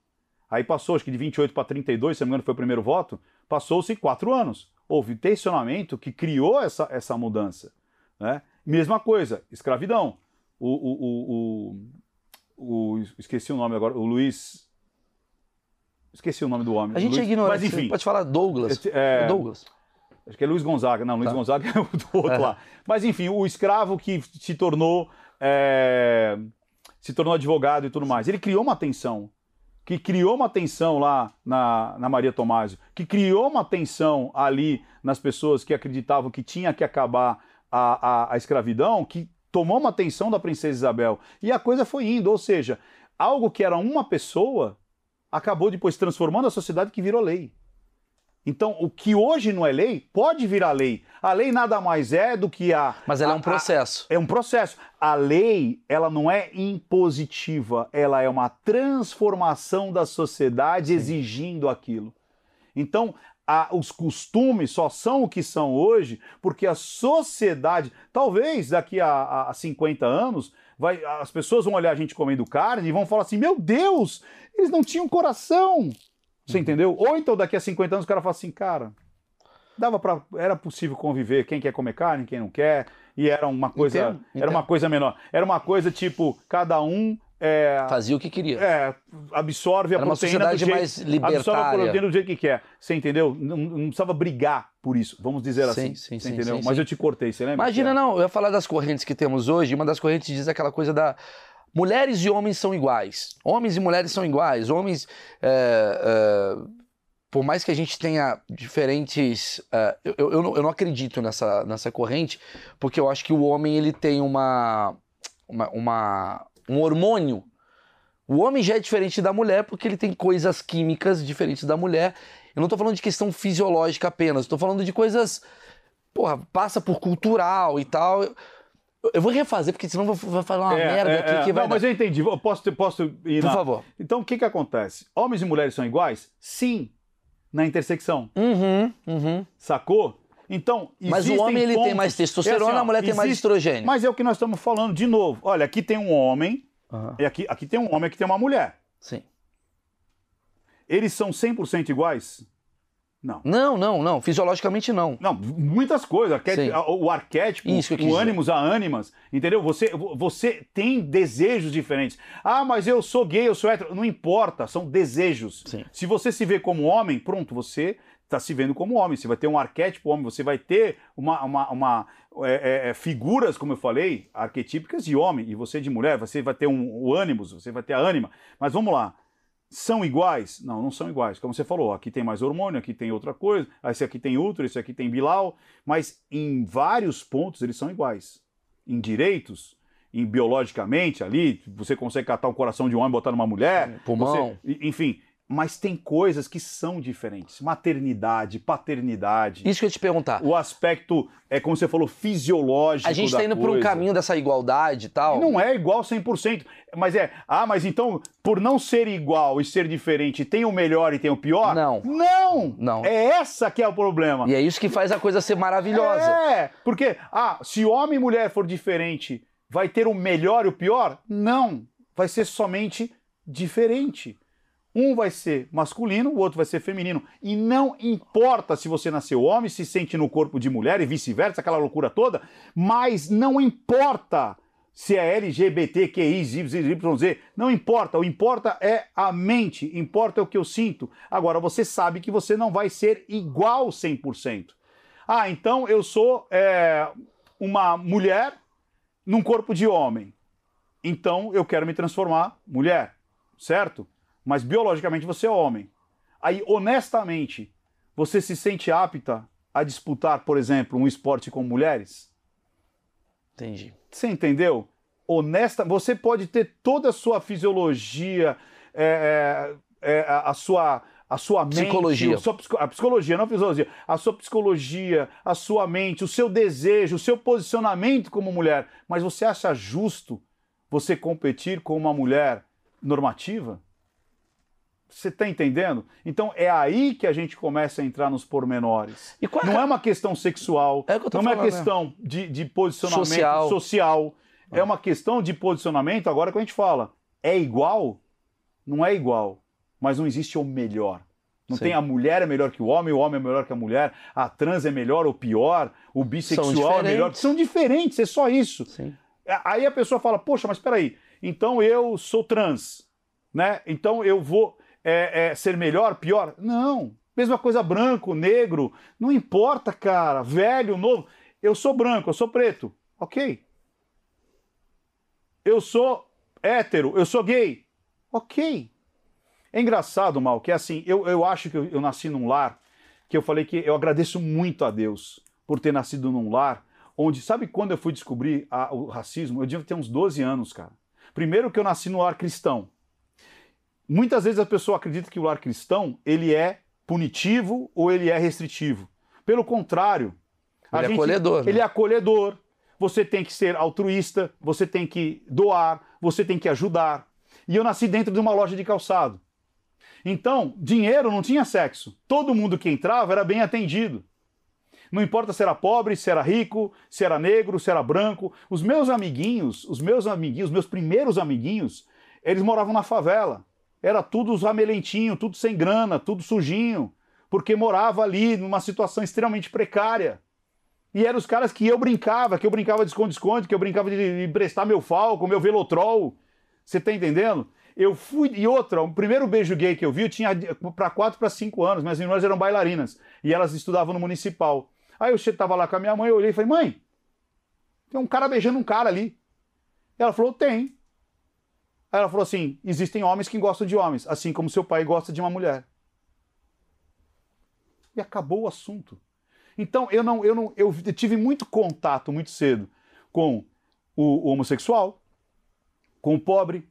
B: Aí passou, acho que de 28 para 32, se não me engano foi o primeiro voto, passou-se quatro anos. Houve tensionamento que criou essa, essa mudança. Né? Mesma coisa, escravidão. O, o, o, o- esqueci o nome agora, o Luiz... Esqueci o nome do homem.
A: A gente
B: Luiz-
A: é ignorante.
B: Mas enfim,
A: Pode falar Douglas.
B: é,
A: Douglas.
B: Acho que é Luiz Gonzaga. Não, Luiz
A: Tá.
B: Gonzaga é o do outro
A: É.
B: lá. Mas enfim, o escravo que se tornou é, se tornou advogado e tudo mais. Ele criou uma tensão. Que criou uma tensão lá na, na Maria Tomásio, que criou uma tensão ali nas pessoas que acreditavam que tinha que acabar a, a, a escravidão, que tomou uma tensão da princesa Isabel. E a coisa foi indo, ou seja, algo que era uma pessoa acabou depois transformando a sociedade que virou lei. Então, o que hoje não é lei, pode virar lei. A lei nada mais é do que a.
A: Mas ela é
B: a-
A: um processo.
B: a- é um processo. A lei, ela não é impositiva, ela é uma transformação da sociedade exigindo aquilo. Então, a- os costumes só são o que são hoje porque a sociedade, talvez daqui a, a- a 50 anos, vai, as pessoas vão olhar a gente comendo carne e vão falar assim: meu Deus, eles não tinham coração. Você entendeu? Ou então daqui a 50 anos o cara fala assim, cara, dava para era possível conviver quem quer comer carne, quem não quer, e era uma coisa,
A: Entendo,
B: era
A: entendo.
B: uma coisa menor. Era uma coisa tipo, cada um é,
A: Fazia o que queria.
B: é, absorve a
A: Era uma
B: proteína do jeito,
A: mais
B: absorve a
A: libertária.
B: proteína do jeito que quer. Você entendeu? Não, não precisava brigar por isso, vamos dizer
A: Sim,
B: assim.
A: sim,
B: você
A: sim,
B: entendeu?
A: sim,
B: Mas eu te cortei, você lembra?
A: Imagina, não, eu ia falar das correntes que temos hoje, uma das correntes diz aquela coisa da. Mulheres e homens são iguais. Homens e mulheres são iguais. Homens. é, é, por mais que a gente tenha diferentes. é, eu, eu, eu não, eu não acredito nessa, nessa corrente, porque eu acho que o homem ele tem uma, uma, uma- um hormônio. O homem já é diferente da mulher porque ele tem coisas químicas diferentes da mulher. Eu não tô falando de questão fisiológica apenas, tô falando de coisas. Porra, passa por cultural e tal. Eu, vou refazer, porque senão vou, vou falar uma
B: É,
A: merda
B: é,
A: aqui
B: é.
A: que vai.
B: Não, mas
A: dar.
B: eu entendi. Eu Posso, posso ir
A: Por
B: na-
A: favor.
B: Então, o que, que acontece? Homens e mulheres são iguais? Sim, na intersecção.
A: Uhum, uhum.
B: Sacou? Então,
A: Mas o homem ele tem
B: pontos-
A: mais testosterona,
B: É assim, ó,
A: a mulher tem mais
B: existe-
A: estrogênio.
B: Mas é o que nós estamos falando de novo. Olha, aqui tem um homem,
A: Aham,
B: e aqui, aqui tem um homem, aqui tem uma mulher.
A: Sim.
B: Eles são 100% iguais? Não.
A: Não, não, não. Fisiologicamente não.
B: Não, muitas coisas. Arquétipo-
A: Sim.
B: o arquétipo, o ânimos, a ânimas, entendeu? Você, você tem desejos diferentes. Ah, mas eu sou gay, eu sou hétero. Não importa, são desejos.
A: Sim.
B: Se você se vê como homem, pronto, você está se vendo como homem. Você vai ter um arquétipo homem, você vai ter uma, uma, uma, é, é, é, figuras, como eu falei, arquetípicas de homem, e você de mulher, você vai ter um, o ânimos, você vai ter a ânima. Mas vamos lá. São iguais? Não, não são iguais. Como você falou, aqui tem mais hormônio, aqui tem outra coisa, esse aqui tem útero, esse aqui tem bilau, mas em vários pontos eles são iguais. Em direitos, em biologicamente ali, você consegue catar o coração de um homem e botar numa mulher,
A: Pulmão.
B: você- enfim, mas tem coisas que são diferentes. Maternidade, paternidade,
A: Isso que eu ia te perguntar.
B: o aspecto, é como você falou, fisiológico
A: A gente
B: da
A: tá indo por um caminho dessa igualdade e tal.
B: E Não é igual 100%, mas é, ah, mas então, por não ser igual e ser diferente, tem o melhor e tem o pior?
A: Não.
B: Não!
A: Não.
B: É essa que é o problema.
A: E é isso que faz a coisa ser maravilhosa.
B: É, porque, ah, se homem e mulher for diferente, vai ter o melhor e o pior? Não, vai ser somente diferente. Um vai ser masculino, o outro vai ser feminino. E não importa se você nasceu homem, se sente no corpo de mulher e vice-versa, aquela loucura toda, mas não importa se é LGBTQI, Z, não importa. O importa é a mente, importa é o que eu sinto. Agora, você sabe que você não vai ser igual 100%. Ah, então eu sou é, uma mulher num corpo de homem. Então eu quero me transformar mulher, certo? Mas biologicamente você é homem. Aí, honestamente, você se sente apta a disputar, por exemplo, um esporte com mulheres?
A: Entendi.
B: Você entendeu? Honesta, você pode ter toda a sua fisiologia, é, é, é, a sua a sua mente,
A: Psicologia.
B: a, sua, a psicologia, não a fisiologia, a sua psicologia, a sua mente, o seu desejo, o seu posicionamento como mulher, mas você acha justo você competir com uma mulher normativa? Você está entendendo? Então é aí que a gente começa a entrar nos pormenores.
A: E qual é
B: Não é uma questão sexual,
A: É que
B: não é
A: falando, né?
B: questão de, de posicionamento
A: Social.
B: social. É uma questão de posicionamento, agora que a gente fala, é igual? Não é igual, mas não existe o melhor. Não
A: Sim.
B: tem a mulher é melhor que o homem, o homem é melhor que a mulher, a trans é melhor ou pior, o bissexual é melhor. São diferentes, é só isso.
A: Sim.
B: Aí a pessoa fala, poxa, mas peraí, então eu sou trans, né? Então eu vou é, é, ser melhor, pior? Não. Mesma coisa branco, negro, não importa, cara, velho, novo. Eu sou branco, eu sou preto, ok. Eu sou hétero, eu sou gay, ok. É engraçado, Mal, que é assim, eu, eu acho que eu, eu nasci num lar que eu falei que eu agradeço muito a Deus por ter nascido num lar onde, sabe quando eu fui descobrir a- o racismo? Eu devia ter uns 12 anos, cara. Primeiro que eu nasci no lar cristão. Muitas vezes a pessoa acredita que o lar cristão, ele é punitivo ou ele é restritivo. Pelo contrário. a
A: Ele é acolhedor, né?
B: Ele é acolhedor. Você tem que ser altruísta, você tem que doar, você tem que ajudar. E eu nasci dentro de uma loja de calçado. Então, dinheiro não tinha sexo. Todo mundo que entrava era bem atendido. Não importa se era pobre, se era rico, se era negro, se era branco. Os meus amiguinhos, os meus amiguinhos, os meus primeiros amiguinhos, eles moravam na favela. Era tudo ramelentinho, tudo sem grana, tudo sujinho, porque morava ali numa situação extremamente precária. E eram os caras que eu brincava, que eu brincava de esconde-esconde, que eu brincava de emprestar meu falco, meu velotrol. Você tá entendendo? Eu fui. E outra, o primeiro beijo gay que eu vi, eu tinha para 4 para 5 anos. Minhas irmãs eram bailarinas. E elas estudavam no municipal. Aí eu tava lá com a minha mãe, eu olhei e falei, mãe, tem um cara beijando um cara ali. Ela falou, tem. Aí ela falou assim: existem homens que gostam de homens, assim como seu pai gosta de uma mulher. E acabou o assunto. Então eu não, eu não, eu tive muito contato muito cedo com o, o homossexual, com o pobre,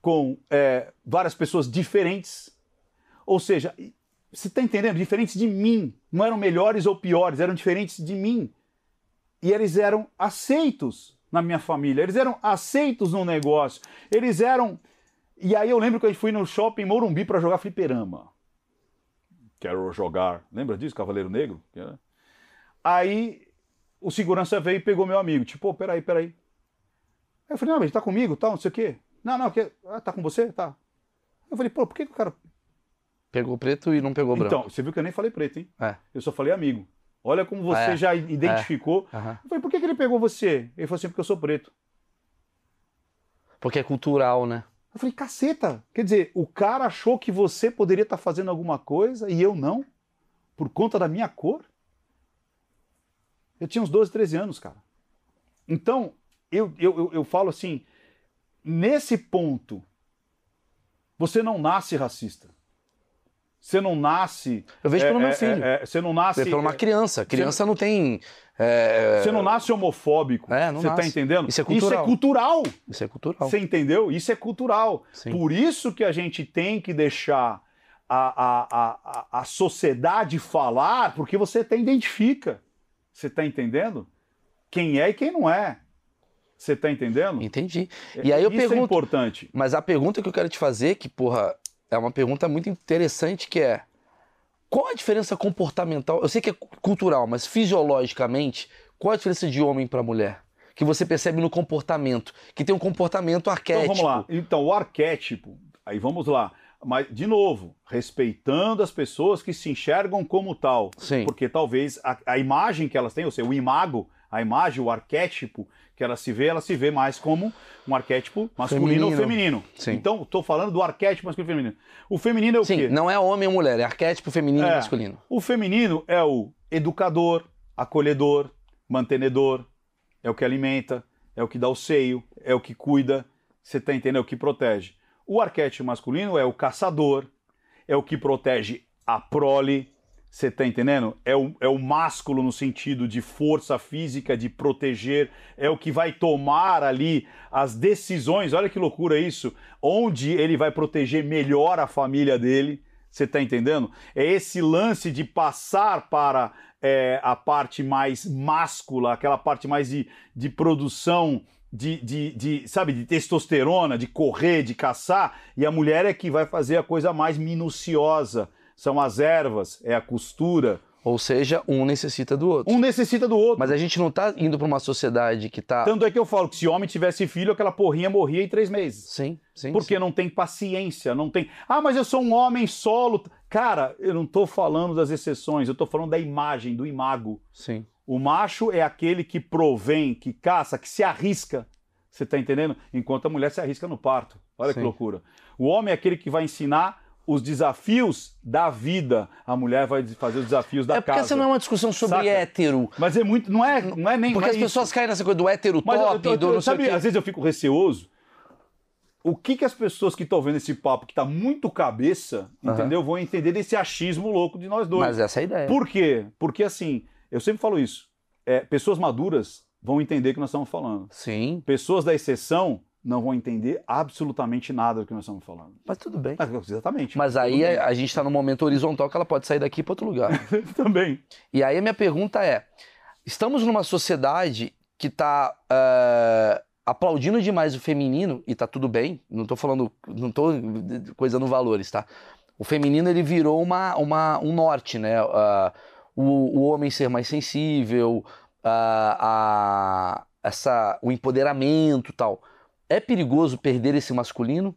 B: com é, várias pessoas diferentes. Ou seja, você está entendendo? Diferentes de mim. Não eram melhores ou piores, eram diferentes de mim. E eles eram aceitos na minha família, eles eram aceitos no negócio, eles eram. E aí eu lembro que eu fui no shopping Morumbi para jogar fliperama. Quero jogar. Lembra disso, Cavaleiro Negro? Aí o segurança veio e pegou meu amigo. Tipo, oh, peraí, peraí. Aí eu falei, não, mas ele tá comigo, tal, não sei o quê. Não, não, que... ah, tá com você? Tá. Eu falei, pô, por que, que o cara.
A: Pegou preto e não pegou branco.
B: Então, você viu que eu nem falei preto, hein?
A: É.
B: Eu só falei amigo. Olha como você
A: É,
B: já identificou.
A: Aham.
B: Eu falei, por que, que ele pegou você? Ele falou assim, porque eu sou preto.
A: Porque é cultural, né?
B: Eu falei, caceta. Quer dizer, o cara achou que você poderia estar fazendo alguma coisa e eu não? Por conta da minha cor? Eu tinha uns 12, 13 anos, cara. Então, eu, eu, eu, eu falo assim, nesse ponto, você não nasce racista. Você não nasce.
A: Eu vejo pelo
B: é,
A: meu
B: é,
A: filho.
B: é, é, você não nasce.
A: Pela uma
B: é,
A: criança. Criança não tem. é,
B: Você não nasce homofóbico.
A: É, não
B: Você tá entendendo?
A: Isso é
B: Isso é
A: cultural.
B: cultural.
A: Isso é cultural.
B: Você entendeu? Isso é cultural.
A: Sim.
B: Por isso que a gente tem que deixar a, a, a, a- sociedade falar, porque você até identifica. Você está entendendo? Quem é e quem não é. Você está entendendo?
A: Entendi. E aí eu
B: Isso é
A: pergunto.
B: importante.
A: Mas a pergunta que eu quero te fazer, que, porra, é uma pergunta muito interessante, que é. Qual a diferença comportamental? Eu sei que é cultural, mas fisiologicamente, qual a diferença de homem para mulher? Que você percebe no comportamento, que tem um comportamento
B: Então
A: arquétipo.
B: vamos lá. Então, o arquétipo, aí vamos lá. Mas, de novo, respeitando as pessoas que se enxergam como tal.
A: Sim.
B: Porque talvez a, a imagem que elas têm, ou seja, o imago, a imagem, o arquétipo que ela se vê, ela se vê mais como um arquétipo masculino ou feminino.
A: Sim.
B: Então, estou falando do arquétipo masculino e feminino. O feminino é o
A: Sim,
B: quê?
A: não é homem ou mulher, é arquétipo feminino e
B: É.
A: masculino.
B: O feminino é o educador, acolhedor, mantenedor, é o que alimenta, é o que dá o seio, é o que cuida, você tá entendendo? É o que protege. O arquétipo masculino é o caçador, é o que protege a prole, você tá entendendo? É o, é o másculo no sentido de força física, de proteger, é o que vai tomar ali as decisões, olha que loucura isso, onde ele vai proteger melhor a família dele, você tá entendendo? É esse lance de passar para é, a parte mais máscula, aquela parte mais de, de produção de, de, de, sabe, de testosterona, de correr, de caçar, e a mulher é que vai fazer a coisa mais minuciosa. São as ervas, é a costura.
A: Ou seja, um necessita do outro.
B: Um necessita do outro.
A: Mas a gente não tá indo pra uma sociedade que tá.
B: Tanto é que eu falo que se homem tivesse filho, aquela porrinha morria em três meses.
A: Sim, sim.
B: Porque não tem paciência, não tem. Ah, mas eu sou um homem solo. Cara, eu não tô falando das exceções, eu tô falando da imagem, do imago.
A: Sim.
B: O macho é aquele que provém, que caça, que se arrisca. Você tá entendendo? Enquanto a mulher se arrisca no parto. Olha que
A: Sim.
B: loucura. O homem é aquele que vai ensinar os desafios da vida. A mulher vai fazer os desafios da
A: é porque
B: casa.
A: essa não é uma discussão sobre
B: Saca?
A: hétero.
B: Mas é muito. Não é, não é nem.
A: Porque
B: é
A: as
B: isso.
A: pessoas caem nessa coisa do hétero
B: Mas
A: top,
B: eu-
A: do
B: eu-
A: sei
B: sabe, às vezes eu fico receoso. O que que as pessoas que estão vendo esse papo que tá muito cabeça,
A: Aham.
B: entendeu? Vão entender desse achismo louco de nós dois.
A: Mas essa é a ideia.
B: Por quê? Porque assim, eu sempre falo isso. é, pessoas maduras vão entender o que nós estamos falando.
A: Sim,
B: Pessoas da exceção não vão entender absolutamente nada do que nós estamos falando.
A: mas tudo bem.
B: Mas, exatamente.
A: Mas aí
B: Tudo bem.
A: a, a gente tá num momento horizontal que ela pode sair daqui para outro lugar. [laughs]
B: também.
A: E aí a minha pergunta é: estamos numa sociedade que tá eh, aplaudindo demais o feminino, e tá tudo bem, não tô falando, não tô coisando valores, tá? O feminino ele virou uma, uma, um norte, né? Ah, o, o homem ser mais sensível, ah, a, essa, o empoderamento tal. É perigoso perder esse masculino?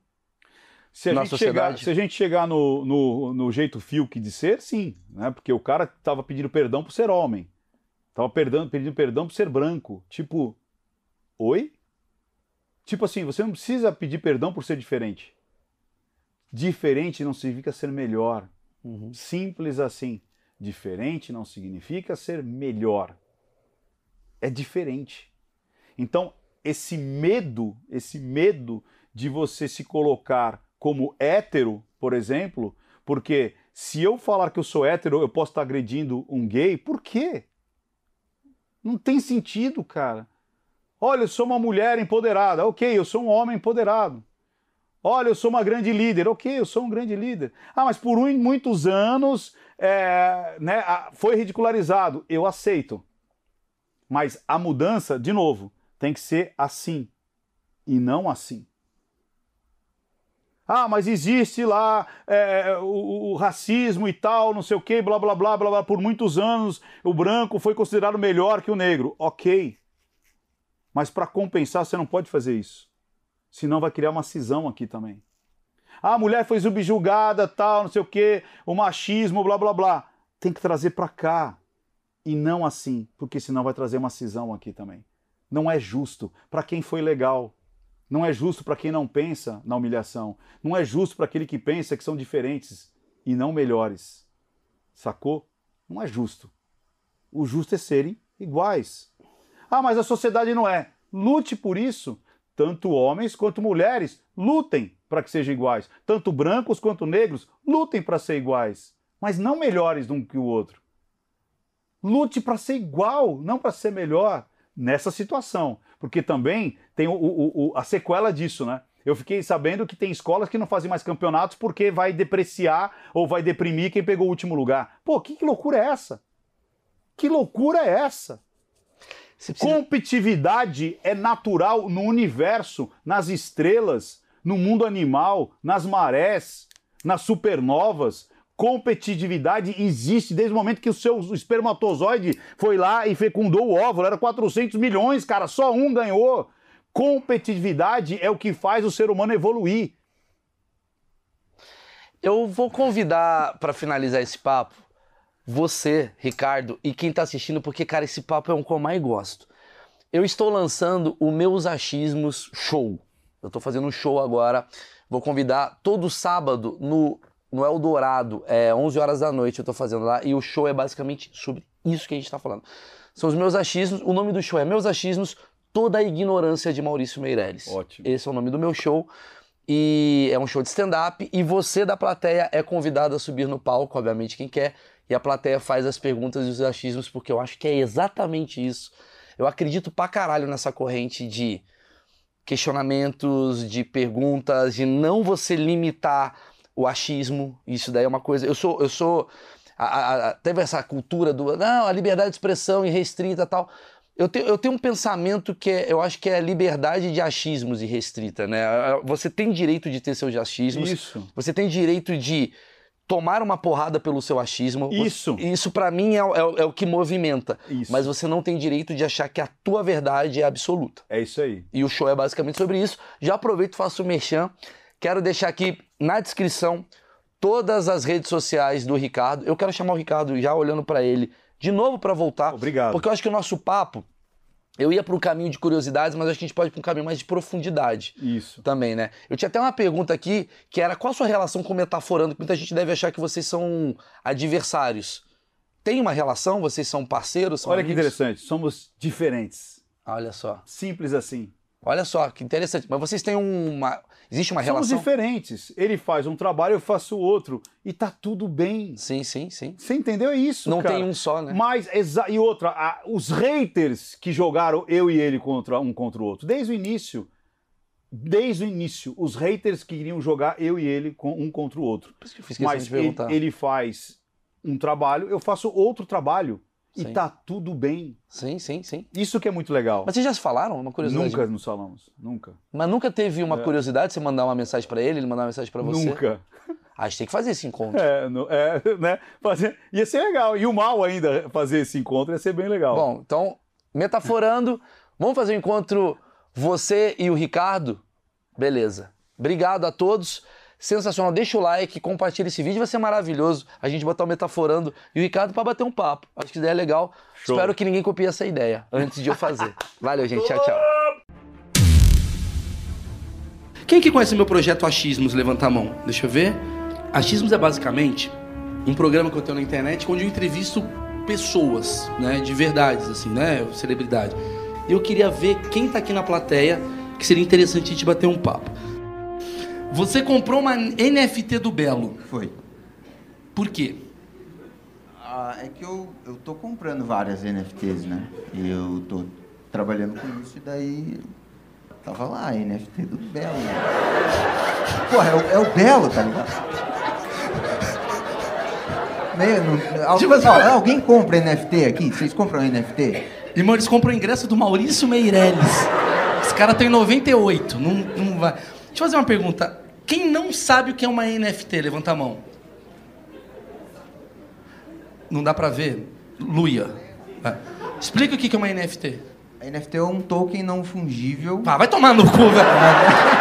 B: Se a,
A: Na
B: gente
A: sociedade.
B: chegar, se a gente chegar no, no, no jeito Fiuk de ser, sim. Né? Porque o cara tava pedindo perdão por ser homem. Tava perdão, pedindo perdão por ser branco. Tipo, oi? Tipo assim, você não precisa pedir perdão por ser diferente. Diferente não significa ser melhor. Simples assim. Diferente não significa ser melhor. É diferente. Então, esse medo, esse medo de você se colocar como hétero, por exemplo, porque se eu falar que eu sou hétero, eu posso estar agredindo um gay, por quê? Não tem sentido, cara. Olha, eu sou uma mulher empoderada, ok, eu sou um homem empoderado. Olha, eu sou uma grande líder, ok, eu sou um grande líder. Ah, mas por muitos anos é, né, foi ridicularizado. Eu aceito. Mas a mudança, de novo, tem que ser assim e não assim. Ah, mas existe lá é, o, o racismo e tal, não sei o que, blá, blá, blá, blá, blá. Por muitos anos o branco foi considerado melhor que o negro. Ok. Mas para compensar, você não pode fazer isso. Senão vai criar uma cisão aqui também. Ah, a mulher foi subjugada, tal, não sei o que, o machismo, blá, blá, blá. Tem que trazer para cá. E não assim, porque senão vai trazer uma cisão aqui também. Não é justo para quem foi legal. Não é justo para quem não pensa na humilhação. Não é justo para aquele que pensa que são diferentes e não melhores. Sacou? Não é justo. O justo é serem iguais. Ah, mas a sociedade não é. Lute por isso. Tanto homens quanto mulheres lutem para que sejam iguais. Tanto brancos quanto negros lutem para ser iguais. Mas não melhores um que o outro. Lute para ser igual, não para ser melhor nessa situação. Porque também tem o, o- o- a sequela disso, né? Eu fiquei sabendo que tem escolas que não fazem mais campeonatos porque vai depreciar ou vai deprimir quem pegou o último lugar. Pô, que, que loucura é essa? Que loucura é essa?
A: Precisa-
B: Competitividade é natural no universo, nas estrelas, no mundo animal, nas marés, nas supernovas. Competitividade existe desde o momento que o seu espermatozoide foi lá e fecundou o óvulo. Era 400 milhões, cara, só um ganhou. Competitividade é o que faz o ser humano evoluir.
A: Eu vou convidar pra finalizar esse papo você, Ricardo, e quem tá assistindo, porque, cara, esse papo é um que eu mais gosto. Eu estou lançando o Meus Achismos Show. Eu tô fazendo um show agora. Vou convidar todo sábado no, no Eldorado, é 11 horas da noite eu tô fazendo lá. E o show é basicamente sobre isso que a gente tá falando. São os meus achismos. O nome do show é Meus Achismos, Toda a Ignorância de Maurício Meirelles.
B: Ótimo.
A: Esse é o nome do meu show. E é um show de stand-up. E você da plateia é convidado a subir no palco, obviamente, quem quer. E a plateia faz as perguntas e os achismos, porque eu acho que é exatamente isso. Eu acredito pra caralho nessa corrente de questionamentos, de perguntas, de não você limitar o achismo. Isso daí é uma coisa. Eu sou. Eu sou a- a- a- teve essa cultura do. Não, a liberdade de expressão irrestrita e tal. Eu tenho, eu tenho um pensamento que é, eu acho que é a liberdade de achismos irrestrita, né? Você tem direito de ter seus achismos.
B: Isso.
A: Você tem direito de tomar uma porrada pelo seu achismo.
B: Isso.
A: Isso pra mim é, o- é é o que movimenta.
B: Isso.
A: Mas você não tem direito de achar que a tua verdade é absoluta.
B: É isso aí.
A: E o show é basicamente sobre isso. Já aproveito e faço o merchan. Quero deixar aqui na descrição todas as redes sociais do Ricardo. Eu quero chamar o Ricardo já olhando pra ele de novo pra voltar.
B: Obrigado.
A: Porque eu acho que o nosso papo, eu ia para um caminho de curiosidades, mas acho que a gente pode ir para um caminho mais de profundidade
B: Isso.
A: também, né? Eu tinha até uma pergunta aqui, que era qual a sua relação com o Metaforando? Que muita gente deve achar que vocês são adversários. Tem uma relação? Vocês são parceiros? São
B: Olha que
A: amigos?
B: interessante. Somos diferentes.
A: Olha só.
B: Simples assim.
A: Olha só, que interessante. Mas vocês têm uma... Existe uma
B: Somos
A: relação?
B: diferentes. Ele faz um trabalho, eu faço outro. E tá tudo bem.
A: Sim, sim, sim.
B: Você entendeu? É isso,
A: Não
B: cara.
A: tem um só, né?
B: Mas, e outra, a- os haters que jogaram eu e ele contra um contra o outro, desde o início, desde o início, os haters queriam jogar eu e ele com um contra o outro.
A: Por isso que eu fiz
B: Mas
A: de
B: ele, ele faz um trabalho, eu faço outro trabalho e
A: Sim.
B: tá tudo bem.
A: Sim, sim, sim.
B: Isso que é muito legal.
A: Mas vocês já se falaram? Uma curiosidade.
B: Nunca nos falamos, nunca.
A: Mas nunca teve uma
B: É.
A: curiosidade você mandar uma mensagem pra ele, ele mandar uma mensagem pra você?
B: Nunca.
A: A gente tem que fazer esse encontro.
B: É, é, [laughs] né? Fazer, ia ser legal. E o mal ainda fazer esse encontro ia ser bem legal.
A: Bom, então, metaforando, [laughs] vamos fazer um encontro você e o Ricardo? Beleza. Obrigado a todos. Sensacional. Deixa o like, compartilha esse vídeo, vai ser maravilhoso a gente botar o Metaforando e o Ricardo pra bater um papo. Acho que ideia é legal.
B: Show.
A: Espero que ninguém copie essa ideia antes de eu fazer. [laughs] Valeu, gente. Tchau, tchau. Quem que conhece meu projeto Achismos? Levanta a mão. Deixa eu ver. Achismos é basicamente um programa que eu tenho na internet onde eu entrevisto pessoas, né, de verdades, assim, né, celebridade. E eu queria ver quem tá aqui na plateia que seria interessante a gente bater um papo. Você comprou uma NFT do Belo.
E: Foi.
A: Por quê?
E: Ah, é que eu, eu tô comprando várias NFTs, né? E eu tô trabalhando com isso e daí tava lá, NFT do Belo. Né? Porra, é o, é o Belo, tá ligado? Meio, não,
A: Tipo assim-
E: ó, alguém compra NFT aqui? Vocês compram NFT?
A: Irmão, eles compram o ingresso do Maurício Meirelles. Esse cara tem 98, não, não vai. Deixa eu fazer uma pergunta. Quem não sabe o que é uma NFT? Levanta a mão. Não dá pra ver? Luia. Vai. Explica o que que é uma NFT.
E: A NFT é um token não fungível.
A: Ah, vai tomar no cu, velho.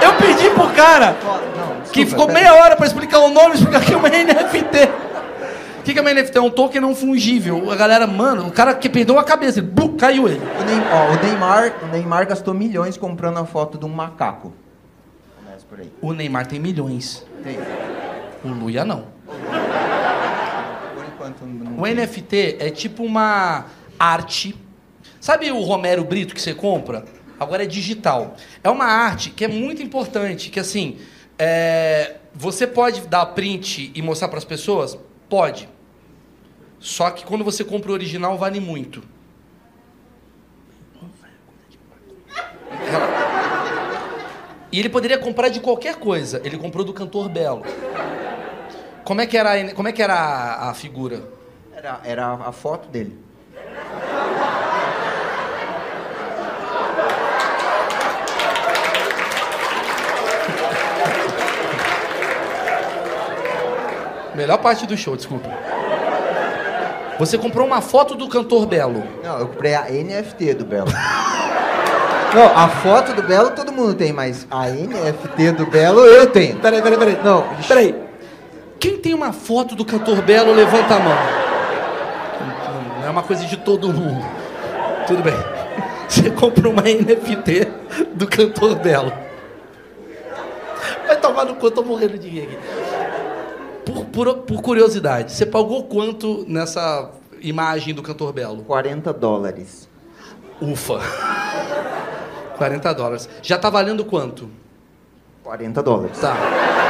A: Eu pedi pro cara
E: Não,
A: que
E: desculpa,
A: ficou
E: pera-
A: meia hora pra explicar o nome, explicar o que é uma NFT. O que que é uma NFT? É um token não fungível. A galera, mano, o cara que perdeu a cabeça, ele, caiu ele.
E: O, Ney- ó, o Neymar, o Neymar gastou milhões comprando a foto de um macaco. Por aí.
A: O Neymar tem milhões.
E: Tem.
A: O Luia não.
E: Por enquanto não.
A: O. NFT é tipo uma arte. Sabe o Romero Brito que você compra? Agora é digital. É uma arte que é muito importante, que assim, é, você pode dar print e mostrar para as pessoas? Pode. Só que quando você compra o original vale muito. E ele poderia comprar de qualquer coisa. Ele comprou do cantor Belo. Como é que era, a- como é que era a, a figura?
E: Era, era a foto dele.
A: Melhor parte do show, desculpa. Você comprou uma foto do cantor Belo.
E: Não, eu comprei a NFT do Belo. [laughs] Não, a foto do Belo todo mundo tem, mas a NFT do Belo eu tenho.
A: Peraí, peraí, peraí.
E: Não,
A: Peraí. Quem tem uma foto do cantor Belo, levanta a mão. Não é uma coisa de todo mundo. Tudo bem. Você comprou uma NFT do cantor Belo. Vai tomar no cu, eu tô morrendo de rir aqui. Por, por, por curiosidade, você pagou quanto nessa imagem do cantor Belo?
E: 40 dólares.
A: Ufa. 40 dólares. Já tá valendo quanto?
E: 40 dólares.
A: Tá.